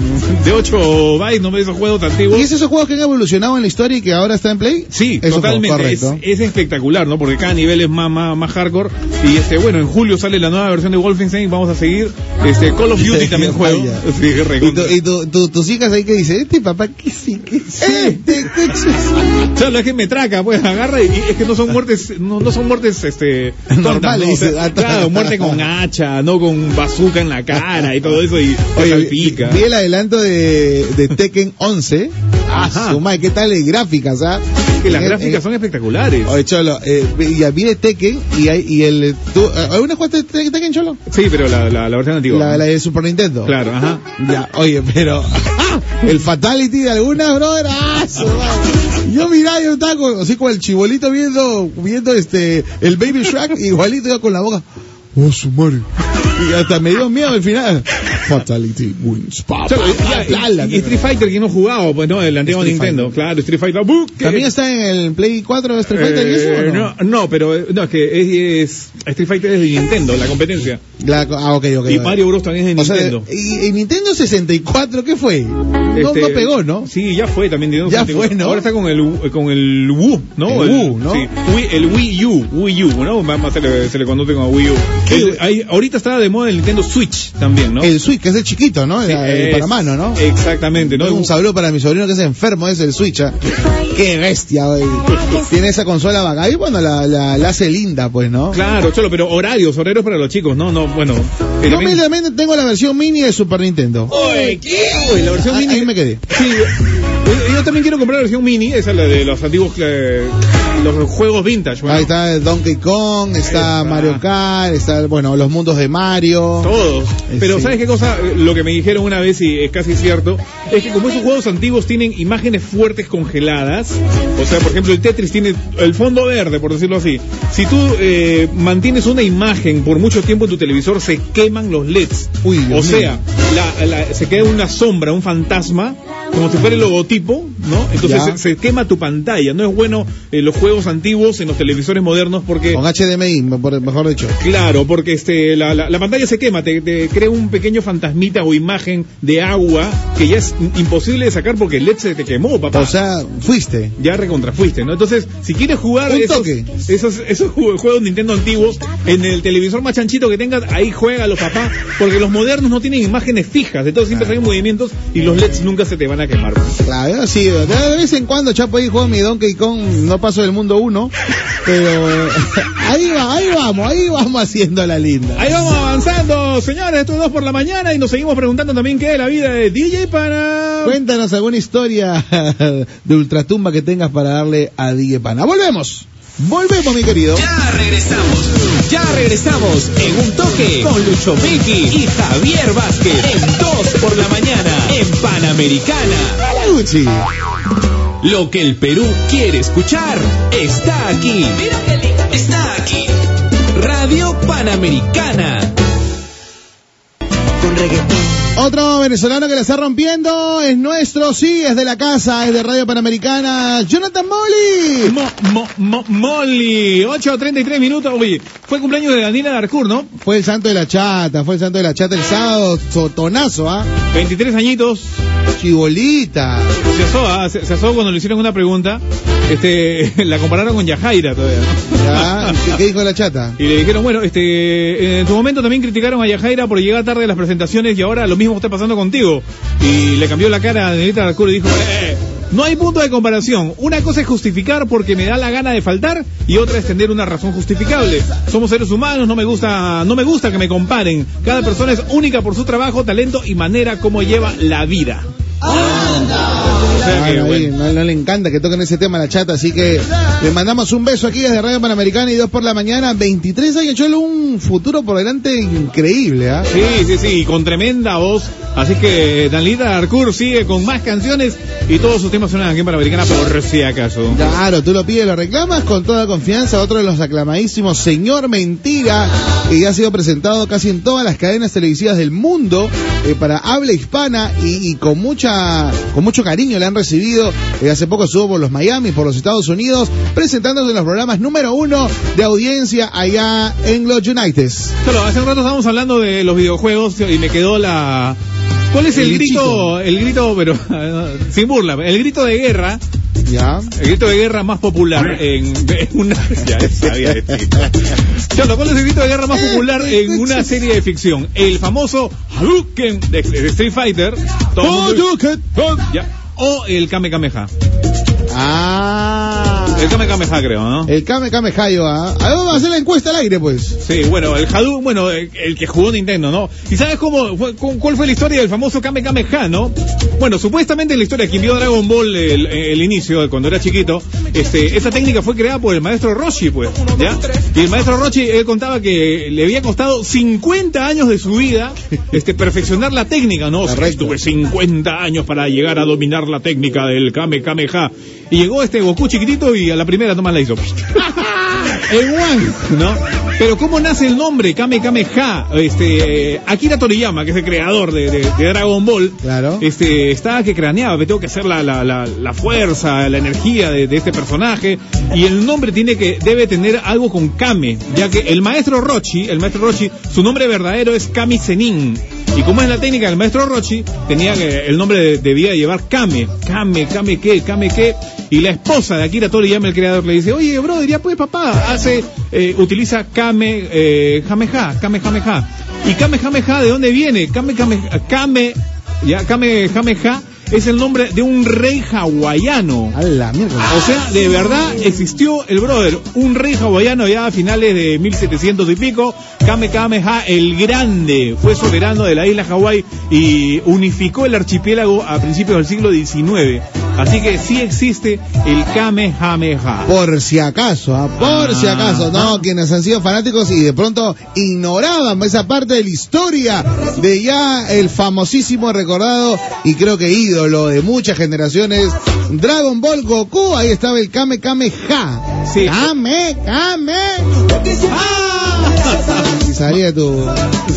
de 8 bytes, no me esos juegos antiguos. ¿Y es esos juegos que han evolucionado en la historia y que ahora está en Play? Sí, Eso totalmente. Es, es espectacular, ¿no? Porque cada nivel es más, más, más hardcore. Y este, bueno, en julio sale la nueva versión de Wolfenstein. Vamos a seguir. Este, Call of Duty también juego. Sí, Y, tu- y tu- tu- hijas ahí que dicen, este papá, ¿qué sí? ¿Qué este? ¿Qué eso?" Claro, es que me traca, pues agarra y, y es que no son muertes, no, no son muertes, este, Normales, ¿no? O sea, dice, ah, claro, muerte con hacha, no con bazooka en la cara y todo eso y Oye, salpica. vi el adelanto de, de Tekken 11. Ah, Ajá. su madre, ¿qué tal de gráficas, ah? Que las En- gráficas en- son espectaculares. Oye, Cholo, eh, ya viene Tekken y, hay- y el... ¿tú, eh, ¿Alguna jugaste Te- Tekken, Cholo? Sí, pero la, la, la versión antigua. La, la de Super Nintendo. Claro, ajá. Ya, oye, pero... el Fatality de algunas, brother. ¡Ah! Yo miraba, yo estaba con- así como el chibolito viendo, viendo este, el Baby Shark, igualito yo con la boca. Oh, su madre. Y hasta me dio miedo al final. Fatality wins. Pa, Cholo, pa, y- y- la- y, Street Fighter que no jugado, pues no, el antiguo Nintendo. Fighter. Claro, Street Fighter. ¡buh! ¿También está en el Play 4 de Street Fighter y eso? Eh, o no? no, no, pero eh, no, es que es, es- Street Fighter es de Nintendo, la competencia. La- ah, ok, ok. y. Mario Bros también es de O sea, Nintendo. y, y Nintendo 64, ¿qué fue? No, Este, no pegó, ¿no? Sí, ya fue también. Nintendo Ya 64. fue, ¿no? Ahora está con el, con el Wii, ¿no? El Wii, ¿no? Sí, Wii- el Wii U, Wii U, ¿no? Más más se le, se le conoce como Wii U. Ahorita está de moda el Nintendo Switch también, ¿no? El Switch, que es el chiquito, ¿no? Sí, el, para mano, ¿no? Exactamente, ¿no? Un saludo para mi sobrino que es enfermo, es el Switch. ¿ah? Qué bestia, güey. Tiene esa consola bacán. Y bueno, la, la, la hace linda, pues, ¿no? Claro, cholo, pero horarios, horarios para los chicos, no, no, bueno. eh, Yo también- humildemente tengo la versión mini de Super Nintendo. Oye, ¿qué? Oye, la versión Ah, mini. ahí me quedé. Sí, yo, yo también quiero comprar la versión mini, esa es la de los antiguos, eh, los juegos vintage. bueno. Ahí está Donkey Kong, está está. Mario Kart, está, bueno, los mundos de Mario. Todos. Eh, Pero sí. ¿sabes qué cosa? Eh, Lo que me dijeron una vez y es casi cierto, es que como esos juegos antiguos tienen imágenes fuertes congeladas, o sea, por ejemplo, el Tetris tiene el fondo verde, por decirlo así. Si tú eh, mantienes una imagen por mucho tiempo en tu televisor, se queman los LEDs. Uy, o sea, la- la- se queda una sombra, un fantasma, como si fuera el logotipo, ¿no? Entonces se, se quema tu pantalla. No es bueno eh, los juegos antiguos en los televisores modernos porque... Con HDMI, me- mejor dicho. Claro, porque este, la, la- la pantalla se quema, te, te crea un pequeño fantasmita o imagen de agua que ya es imposible de sacar porque el LED se te quemó, papá. O sea, fuiste. ya recontrafuiste, ¿no? Entonces, si quieres jugar Un esos, toque. esos, esos ju- juegos Nintendo antiguos en el televisor más chanchito que tengas, ahí juega los papás, porque los modernos no tienen imágenes fijas, entonces siempre hay movimientos y los LEDs nunca se te van a quemar. Claro, sí, de vez en cuando Chapo ahí juego mi Donkey Kong, no paso del mundo uno, pero ahí va, ahí vamos, ahí vamos haciendo la linda. Ahí vamos avanzando, señores, estos dos por la mañana y nos seguimos preguntando también qué es la vida de DJ para... Cuéntanos alguna historia de ultratumba que tengas para darle a DJ Pana. Volvemos, volvemos mi querido. Ya regresamos. Ya regresamos en un toque con Lucho Vicky y Javier Vázquez en 2 por la mañana en Panamericana. Gucci. Lo que el Perú quiere escuchar está aquí. Mira qué lindo. Está aquí. Radio Panamericana. Con reggaetón. Otro venezolano que la está rompiendo es nuestro, sí, es de la casa, es de Radio Panamericana, Jonathan Molly. Mo, mo, mo- Molly, 8.33 minutos. Oye, fue el cumpleaños de Daniela Darcourt, ¿no? Fue el santo de la chata, fue el santo de la chata el sábado, sotonazo, ¿ah? 23 añitos. Chibolita. Se asó, ¿ah? se, se asó cuando le hicieron una pregunta. Este, la compararon con Yajaira todavía. ¿Ya? ¿Qué, qué dijo la chata? Y le dijeron, bueno, este, en su momento también criticaron a Yajaira por llegar tarde a las presentaciones y ahora lo mismo está pasando contigo. Y le cambió la cara a Daniela Darcourt y dijo, eh, no hay punto de comparación. Una cosa es justificar porque me da la gana de faltar y otra es tener una razón justificable. Somos seres humanos, no me gusta, no me gusta que me comparen. Cada persona es única por su trabajo, talento y manera como lleva la vida. Ah, no, ahí, bueno. no, no le encanta que toquen ese tema a la chata, así que le mandamos un beso aquí desde Radio Panamericana y dos por la mañana, 23 años, Cholo, un futuro por delante increíble, ¿ah? Sí, sí, sí, y con tremenda voz. Así que Danlita Arcour sigue con más canciones y todos sus temas suenan aquí en Panamericana por si acaso. Claro, tú lo pides, lo reclamas con toda confianza. Otro de los aclamadísimos, Señor Mentira, que ya ha sido presentado casi en todas las cadenas televisivas del mundo eh, para habla hispana y, y con mucha, con mucho cariño le han recibido. Eh, hace poco estuvo por los Miami, por los Estados Unidos, presentándose en los programas número uno de audiencia allá en los United. Solo, hace un rato estábamos hablando de los videojuegos y me quedó la... ¿Cuál es el, El grito? El grito, pero sin burla, el grito de guerra, ¿Ya? el grito de guerra más popular en, en una... Ya sabía de ti. Cholo, ¿cuál es el grito de guerra más popular en una serie de ficción? El famoso Hadouken de, de Street Fighter. Todo el mundo- Ya. O el Kame Kameha. Ah. El Kame Kameha, creo, ¿no? El Kame Kame Hayo, ¿ah? A ver, vamos a hacer la encuesta al aire, pues. Sí, bueno, el Hadou, bueno, el, el que jugó Nintendo, ¿no? ¿Y sabes cómo fue, cuál fue la historia del famoso Kame Kameha, no? Bueno, supuestamente la historia que vio Dragon Ball el, el inicio, cuando era chiquito, este, esa técnica fue creada por el maestro Roshi, pues, ¿ya? Y el maestro Roshi, él contaba que le había costado 50 años de su vida, este, perfeccionar la técnica, ¿no? O sea, estuve 50 años para llegar a dominar la técnica del Kame Kameha. Y llegó este Goku chiquitito y a la primera nomás la hizo. El One, ¿no? Pero ¿cómo nace el nombre Kame Kameha? Este, eh, Akira Toriyama, que es el creador de, de- de Dragon Ball, Claro. este, estaba que craneaba, me tengo que hacer la, la, la, la fuerza, la energía de, de este personaje, y el nombre tiene que, debe tener algo con Kame, ya que el maestro Rochi, el maestro Rochi, su nombre verdadero es Kami Zenin. Y como es la técnica del maestro Rochi, tenía que, el nombre de- debía llevar Kame, Kame, Kame qué, Kame qué. Y la esposa de Akira Toriyama, el creador, le dice, oye, brother, ya pues papá, hace, eh, utiliza Kame, eh, Jameja, Kame Jameja. ¿Y Kame Jameja de dónde viene? Kame Kame, Kame, ya, Kame Jameja es el nombre de un rey hawaiano. A la mierda. O sea, de verdad existió el brother, un rey hawaiano ya a finales de 1700 y pico, Kame Kameha el Grande, fue soberano de la isla Hawái y unificó el archipiélago a principios del siglo XIX. Así que sí existe el Kamehameha. Por si acaso, ¿ah? por Ah. si acaso, no, quienes han sido fanáticos y de pronto ignoraban esa parte de la historia de ya el famosísimo recordado y creo que ídolo de muchas generaciones, Dragon Ball Goku, ahí estaba el Kame Kame Ha. Sí. Kame Kame. Y salía tu...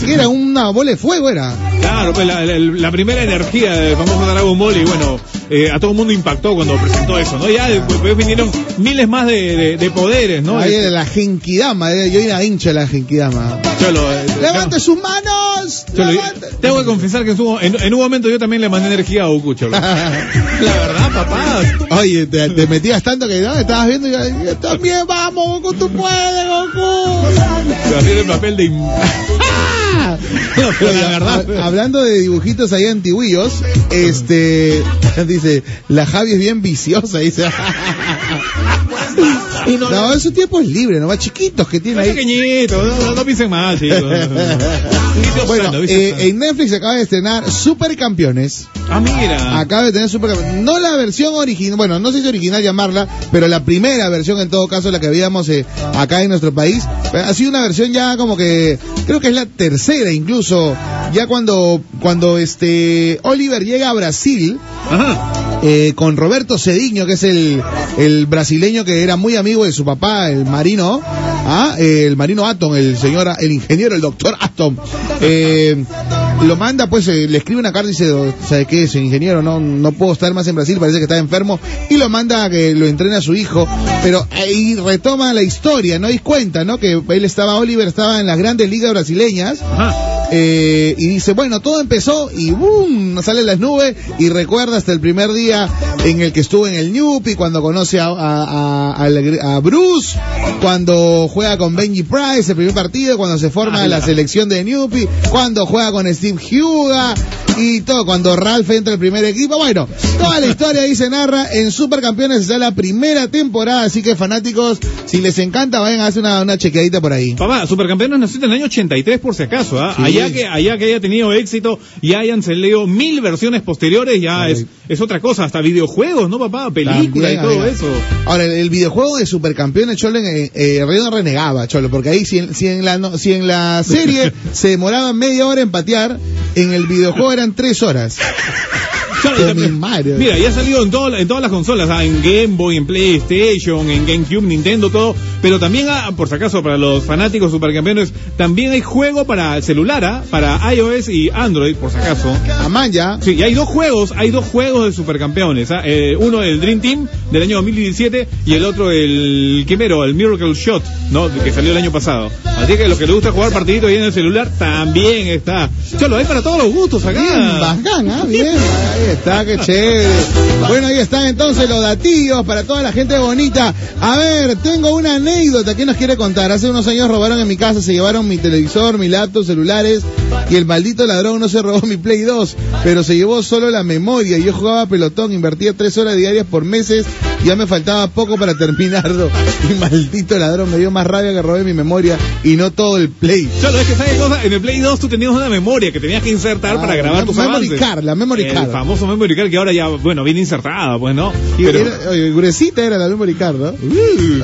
que era una bola de fuego, era. Claro, pues la, la- la primera energía del famoso Dragon Ball y bueno, eh, a todo el mundo impactó cuando presentó eso, ¿no? Ya después vinieron miles más de, de- de poderes, ¿no? Ahí Este, era la Genkidama, eh, yo era hincha de la Genkidama. Cholo, eh, ¡Levante sus manos! Cholo, ¡Levante! tengo que confesar que en, su- en- en un momento yo también le mandé energía a Goku, Cholo. La verdad, papá. Oye, te, te metías tanto que no, estabas viendo y yo, yo también vamos, Goku, tú puedes, Goku. Haciendo el papel de... im- No, pero la verdad... Hab- hablando de dibujitos ahí antiguillos, este, dice, la Javi es bien viciosa, dice. No, esos tiempos libres, nomás chiquitos que tiene Está ahí. pequeñito, no, no, no piensen mal, chicos. Bueno, eh, sano. en Netflix acaba de estrenar Supercampeones. Ah, mira. Acaba de tener Supercampeones. No la versión original, bueno, no sé si original llamarla, pero la primera versión en todo caso, la que veíamos eh, acá en nuestro país. Eh, Ha sido una versión ya como que, creo que es la tercera incluso, ya cuando, cuando este Oliver llega a Brasil. Ajá. eh, con Roberto Cediño, que es el, el brasileño que era muy amigo de su papá, el marino, ¿ah? Eh, el marino Atom, el señor, el ingeniero, el doctor Atom. Eh, lo manda, pues, eh, le escribe una carta y dice, ¿sabe qué? Ese ingeniero, no, no puedo estar más en Brasil, parece que está enfermo, y lo manda a que lo entrene a su hijo, pero ahí retoma la historia, ¿no? Y cuenta, ¿no? Que él estaba, Oliver estaba en las grandes ligas brasileñas, Ajá. Eh, y dice, bueno, todo empezó y ¡boom! Sale en las nubes y recuerda hasta el primer día en el que estuvo en el Newpi, cuando conoce a, a, a- al- a Bruce, cuando juega con Benji Price, el primer partido, cuando se forma Ah, la selección de Newpi, cuando juega con Steve Huga y todo, cuando Ralph entra al primer equipo. Bueno, toda la historia ahí se narra en Supercampeones, está la primera temporada, así que fanáticos, si les encanta, vayan a hacer una, una chequeadita por ahí. Papá, Supercampeones nació en el año 83 por si acaso, ¿ah? Sí. Allá que allá que haya tenido éxito y hayan salido mil versiones posteriores, ya es, es otra cosa, hasta videojuegos, ¿no, papá? Películas y todo amiga. eso. Ahora, el, el videojuego de Supercampeones, Cholo, eh, eh, Río no renegaba, Cholo, porque ahí si en, si en la, no- si en la serie se demoraba media hora en patear, en el videojuego eran tres horas. Claro. Mira, ya ha salido en, todo- en todas las consolas, ah, en Game Boy, en PlayStation, en GameCube, Nintendo, todo. Pero también, ah, por si acaso, para los fanáticos supercampeones, también hay juego para el celular, ah, para iOS y Android, por si acaso. Amaya, Sí, y hay dos juegos, hay dos juegos de supercampeones. ah, eh, uno el Dream Team del año 2017 y el otro el Quimero, el Miracle Shot, ¿no? Que salió el año pasado. Así que los que les gusta jugar partidito ahí en el celular también está. Cholo, hay para todos los gustos acá. bien bacán, ¿ah? Bien, está, qué chévere. Bueno, ahí están entonces los datillos para toda la gente bonita. A ver, tengo una anécdota que nos quiere contar. Hace unos años robaron en mi casa, se llevaron mi televisor, mi laptop, celulares. Y el maldito ladrón no se robó mi Play 2, pero se llevó solo la memoria. Yo jugaba pelotón, invertía tres horas diarias por meses, ya me faltaba poco para terminarlo. Y maldito ladrón me dio más rabia que robé mi memoria y no todo el Play. Cholo, es que sabes cosa, en el Play 2 tú tenías una memoria que tenías que insertar Ah, para grabar la tus memory avances. card, la memory el card. famoso memory card que ahora ya, bueno, viene insertada, pues, ¿no? Y Pero- era- oye, gruesita era la memory card, ¿no? Uh.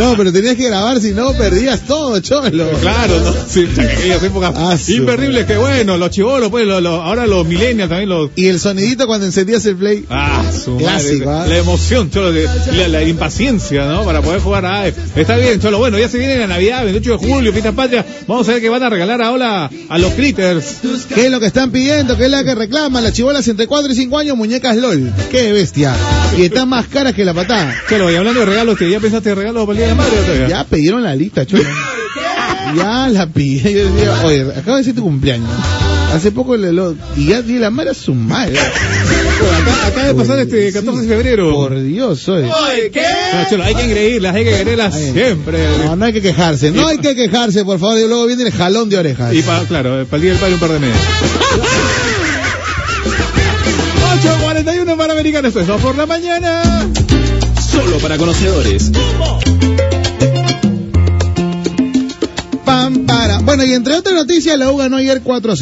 No, pero tenías que grabar, si no perdías todo, cholo. Claro, ¿no? Sí, aquellas épocas Ah, imperdibles que bueno, los chivolos, pues, lo- lo- ahora los millennials también los... Y el sonidito cuando encendías el play. Ah, su Clásico, madre, ¿ah? la emoción, cholo, de- la, la impaciencia, ¿no? Para poder jugar a Está bien, cholo, bueno, ya se viene la Navidad, 28 de julio, fiesta patria. Vamos a ver qué van a regalar ahora a los critters. ¿Qué es lo que están pidiendo? ¿Qué es la que reclaman? Las chibolas entre 4 y 5 años, muñecas LOL. ¡Qué bestia! Y están más caras que la patada. Cholo, y hablando de regalos, ¿que ¿ya pensaste en regalos para todavía? Ya pidieron la lista, cholo. Ya la pide. Yo decía, oye, acaba de ser tu cumpleaños. Hace poco le lo... Y ya di la madre a su madre. Acá, acaba de pasar este 14 de febrero. Por Dios, oye. Ah, cholo, hay que engreírlas, hay que engreírlas siempre. No, no hay que quejarse. No hay que quejarse, por favor. Y luego viene el jalón de orejas. Y para, claro, para el Día del Padre un par de meses. 8.41 para Americanos, eso por la mañana. Solo para conocedores. Pam, para. Bueno, y entre otras noticias, la U ganó ayer 4-0.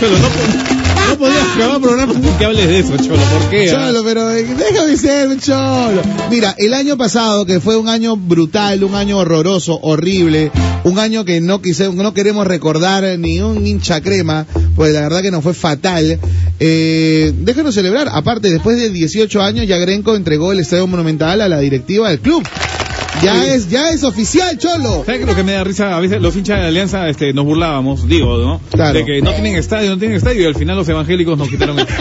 Cholo, no, no podías acabar programa sin que hables de eso, Cholo, ¿por qué? ah? Cholo, pero eh, déjame ser cholo. Mira, el año pasado, que fue un año brutal, un año horroroso, horrible, un año que no, quise, no queremos recordar ni un hincha crema, pues la verdad que nos fue fatal. Eh, déjanos celebrar. Aparte, después de 18 años, ya Grenco entregó el Estadio Monumental a la directiva del club. Ya es, ya es oficial, cholo. ¿Sabes qué es lo que me da risa? A veces los hinchas de Alianza este, nos burlábamos, digo, ¿no? Claro. De que no tienen estadio, no tienen estadio y al final los evangélicos nos quitaron el...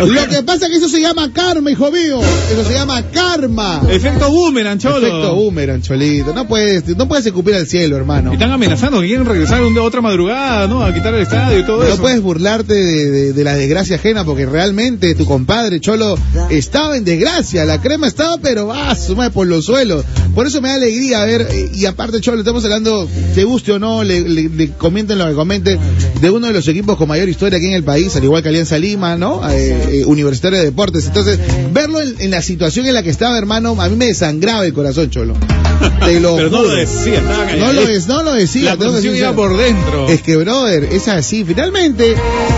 Lo que pasa es que eso se llama karma, hijo mío. Eso se llama karma. Efecto boomerang, Cholo. Efecto boomerang, cholito. No puedes, no puedes escupir al cielo, hermano. Y están amenazando que quieren regresar un- otra madrugada, ¿no? A quitar el estadio y todo No eso. puedes burlarte de, de- de la desgracia ajena porque realmente tu compadre Cholo estaba en desgracia. La crema estaba, pero va, suma por los suelos. Por eso me da alegría ver, eh, y aparte Cholo, estamos hablando, te guste o no, le, le- le comenten lo que comenten, de uno de los equipos con mayor historia aquí en el país, al igual que Alianza Lima, ¿no? Eh, eh, Universitario de Deportes. Entonces, verlo en, en la situación en la que estaba, hermano, a mí me desangraba el corazón, Cholo. Te lo Pero no lo decía, estaba No lo, es, no lo decía. La iba por dentro. Es que, brother, es así. Finalmente,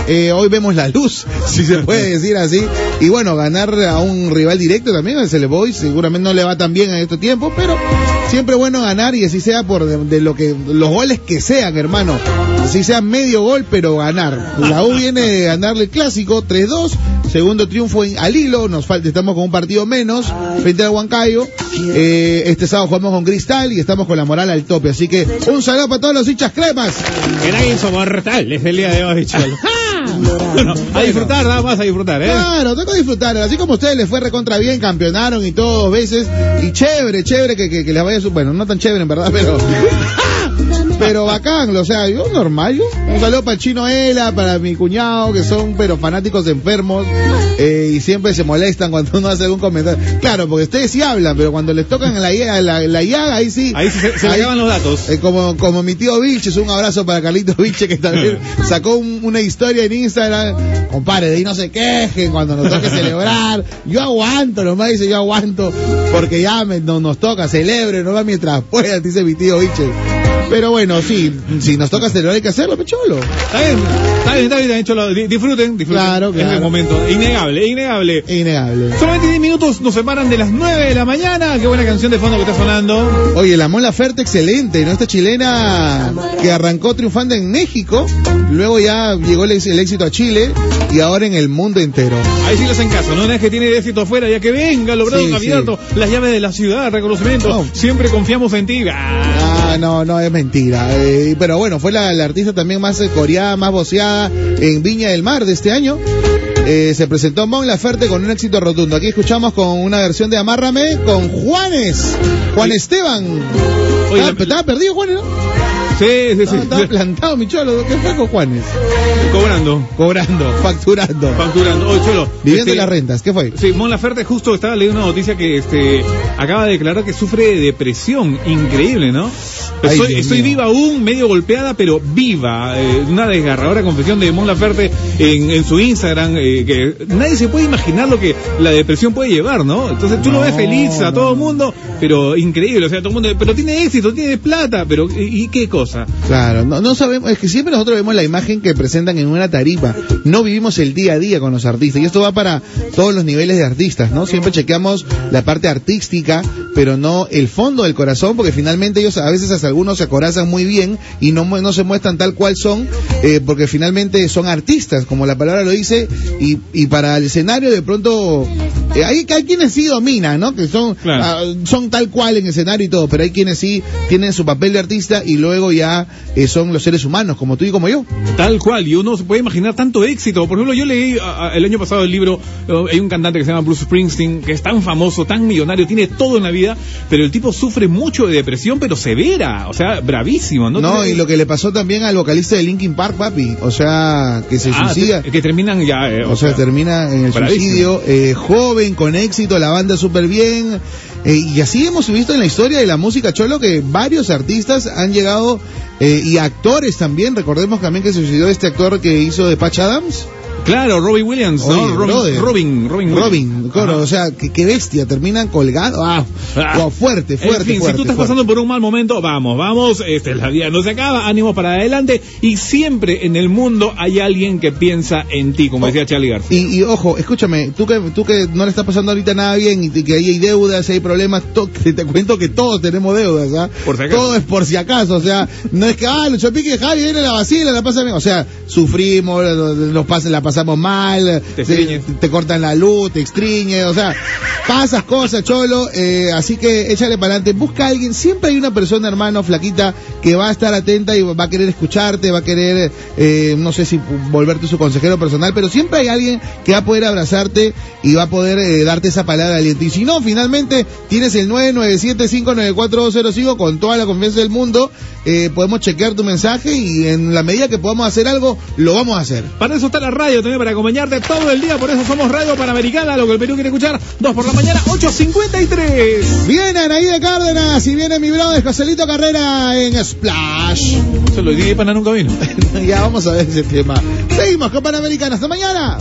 eh, hoy vemos la luz, si se puede decir así. Y bueno, ganar a un rival directo también, el Cele Boys, seguramente no le va tan bien en estos tiempos, pero siempre bueno ganar y así sea por de, de lo que los goles que sean, hermano. Así sea medio gol, pero ganar. La U viene de ganarle el clásico 3-2, segundo triunfo en, al hilo, nos falta, estamos con un partido menos frente al Huancayo. Eh, este sábado jugamos con Cristal y estamos con la moral al tope. Así que un saludo para todos los hinchas cremas. Era insoportable es el día de hoy, Cholo. Bueno, a disfrutar, nada más a disfrutar, ¿eh? Claro, tengo que disfrutar. Así como a ustedes les fue recontra bien, campeonaron y todo dos veces. Y chévere, chévere que, que, que les vaya su... Bueno, no tan chévere en verdad, pero... Pero bacán, o sea, yo normal, yo. Un saludo para el chino Ela, para mi cuñado, que son pero fanáticos enfermos, eh, y siempre se molestan cuando uno hace algún comentario. Claro, porque ustedes sí hablan, pero cuando les tocan en la, la, la llaga, ahí sí. Ahí se, se le ahí- los datos. eh, como, como mi tío Vilches, un abrazo para Carlitos Vilches que también sacó un- una historia en Instagram. Compadre, de ahí no se quejen cuando nos toque celebrar. Yo aguanto, nomás dice yo aguanto, porque ya me- no, nos toca, celebre, no va mientras pueda, dice mi tío Vilches. Pero bueno, sí, si nos toca celebrar hay que hacerlo, pecholo. Está bien, está bien, está bien, está Cholo. Di- Disfruten, disfruten. Claro, Es el claro. momento. Innegable, innegable. Innegable. Solamente 10 minutos nos separan de las 9 de la mañana. Qué buena canción de fondo que está sonando. Oye, la Mola Ferte excelente, ¿no? Esta chilena que arrancó triunfando en México, luego ya llegó el, el éxito a Chile y ahora en el mundo entero. Ahí sí le hacen caso, ¿no? Una vez que tiene éxito afuera, ya que venga, logrado Sí, candidato, las llaves de la ciudad, reconocimiento. No. Siempre confiamos en ti. Ah, Ah, no, no, es mentira. Eh, pero bueno, fue la, la artista también más eh, coreada, más voceada en Viña del Mar de este año. Eh, se presentó Mon Laferte con un éxito rotundo. Aquí escuchamos con una versión de Amárrame con Juanes. Juan Esteban. Oye, Ah, la- estaba perdido, Juanes, ¿no? Sí, sí, sí. No, estaba plantado, mi cholo. ¿Qué fue con Juanes? Cobrando. Cobrando, facturando. Facturando. Oye, Cholo. Viviendo este, las rentas. ¿Qué fue? Sí, Mon Laferte justo estaba leyendo una noticia que este acaba de declarar que sufre de depresión. Increíble, ¿no? Ay, Estoy, viva aún, medio golpeada, pero viva. Eh, una desgarradora confesión de Mon Laferte en, en su Instagram, eh, que nadie se puede imaginar lo que la depresión puede llevar, ¿no? Entonces tú lo ves No, feliz a no, todo el no. mundo, pero increíble, o sea, todo el mundo, pero tiene éxito, tiene plata, pero ¿y, y qué cosa? Claro, no, no sabemos, es que siempre nosotros vemos la imagen que presentan en una tarifa, no vivimos el día a día con los artistas, y esto va para todos los niveles de artistas, ¿no? Siempre chequeamos la parte artística, pero no el fondo del corazón, porque finalmente ellos a veces hasta algunos se acorazan muy bien y no, no se muestran tal cual son, eh, porque finalmente son artistas, como la palabra lo dice, y, y para el escenario de pronto, eh, hay, hay quienes sí dominan, ¿no? Que son, Claro. ah, son tal cual en escenario y todo, pero hay quienes sí tienen su papel de artista y luego ya eh, son los seres humanos, como tú y como yo. Tal cual, y uno se puede imaginar tanto éxito. Por ejemplo, yo leí a- a- el año pasado el libro, eh, hay un cantante que se llama Bruce Springsteen, que es tan famoso, tan millonario, tiene todo en la vida, pero el tipo sufre mucho de depresión, pero severa, o sea, bravísimo, ¿no? No, y lo que le pasó también al vocalista de Linkin Park, papi, o sea, que se Ah, suicida. que terminan ya, eh, O sea, termina en el bravísimo. suicidio, eh, con éxito, la banda súper bien. eh, y así hemos visto en la historia de la música cholo que varios artistas han llegado, eh, y actores también. Recordemos también que suicidó este actor que hizo de Patch Adams. Claro, Robin Williams, Oye, ¿no? Robin. Robin, Robin, Robin, claro, o sea, qué, qué bestia, terminan colgados. Ah, Ah. wow, fuerte, fuerte, en fin, fuerte, si tú estás fuerte. pasando por un mal momento, vamos, vamos, este, la vida no se acaba, ánimo para adelante y siempre en el mundo hay alguien que piensa en ti, como decía Charlie García. Y, y ojo, escúchame, tú que, tú que no le está pasando ahorita nada bien y te- que ahí hay deudas, hay problemas, que te cuento que todos tenemos deudas, ¿ah? Por si acaso. Todo es por si acaso, o sea, no es que, ah, Lucho Pique, Javi, viene la vacila, la pasa bien, o sea, sufrimos, nos pas- la pasamos mal, Te te, extriñe. te cortan la luz, te extriñe, o sea, pasas cosas, cholo, eh, así que échale para adelante, busca a alguien, siempre hay una persona, hermano, flaquita, que va a estar atenta y va a querer escucharte, va a querer, eh, no sé si volverte su consejero personal, pero siempre hay alguien que va a poder abrazarte y va a poder eh, darte esa palabra de aliento. Y si no, finalmente tienes el 997-594-205 con toda la confianza del mundo, eh, podemos chequear tu mensaje y en la medida que podamos hacer algo, lo vamos a hacer. Para eso está la radio también, para acompañarte todo el día, por eso somos Radio Panamericana, lo que el Perú quiere escuchar, 2 por la mañana, 8.53. Viene Anaída Cárdenas y viene mi brother Joselito Carrera en Splash. Se lo dije para nunca vino. ya vamos a ver ese tema. Seguimos con Panamericana. Hasta mañana.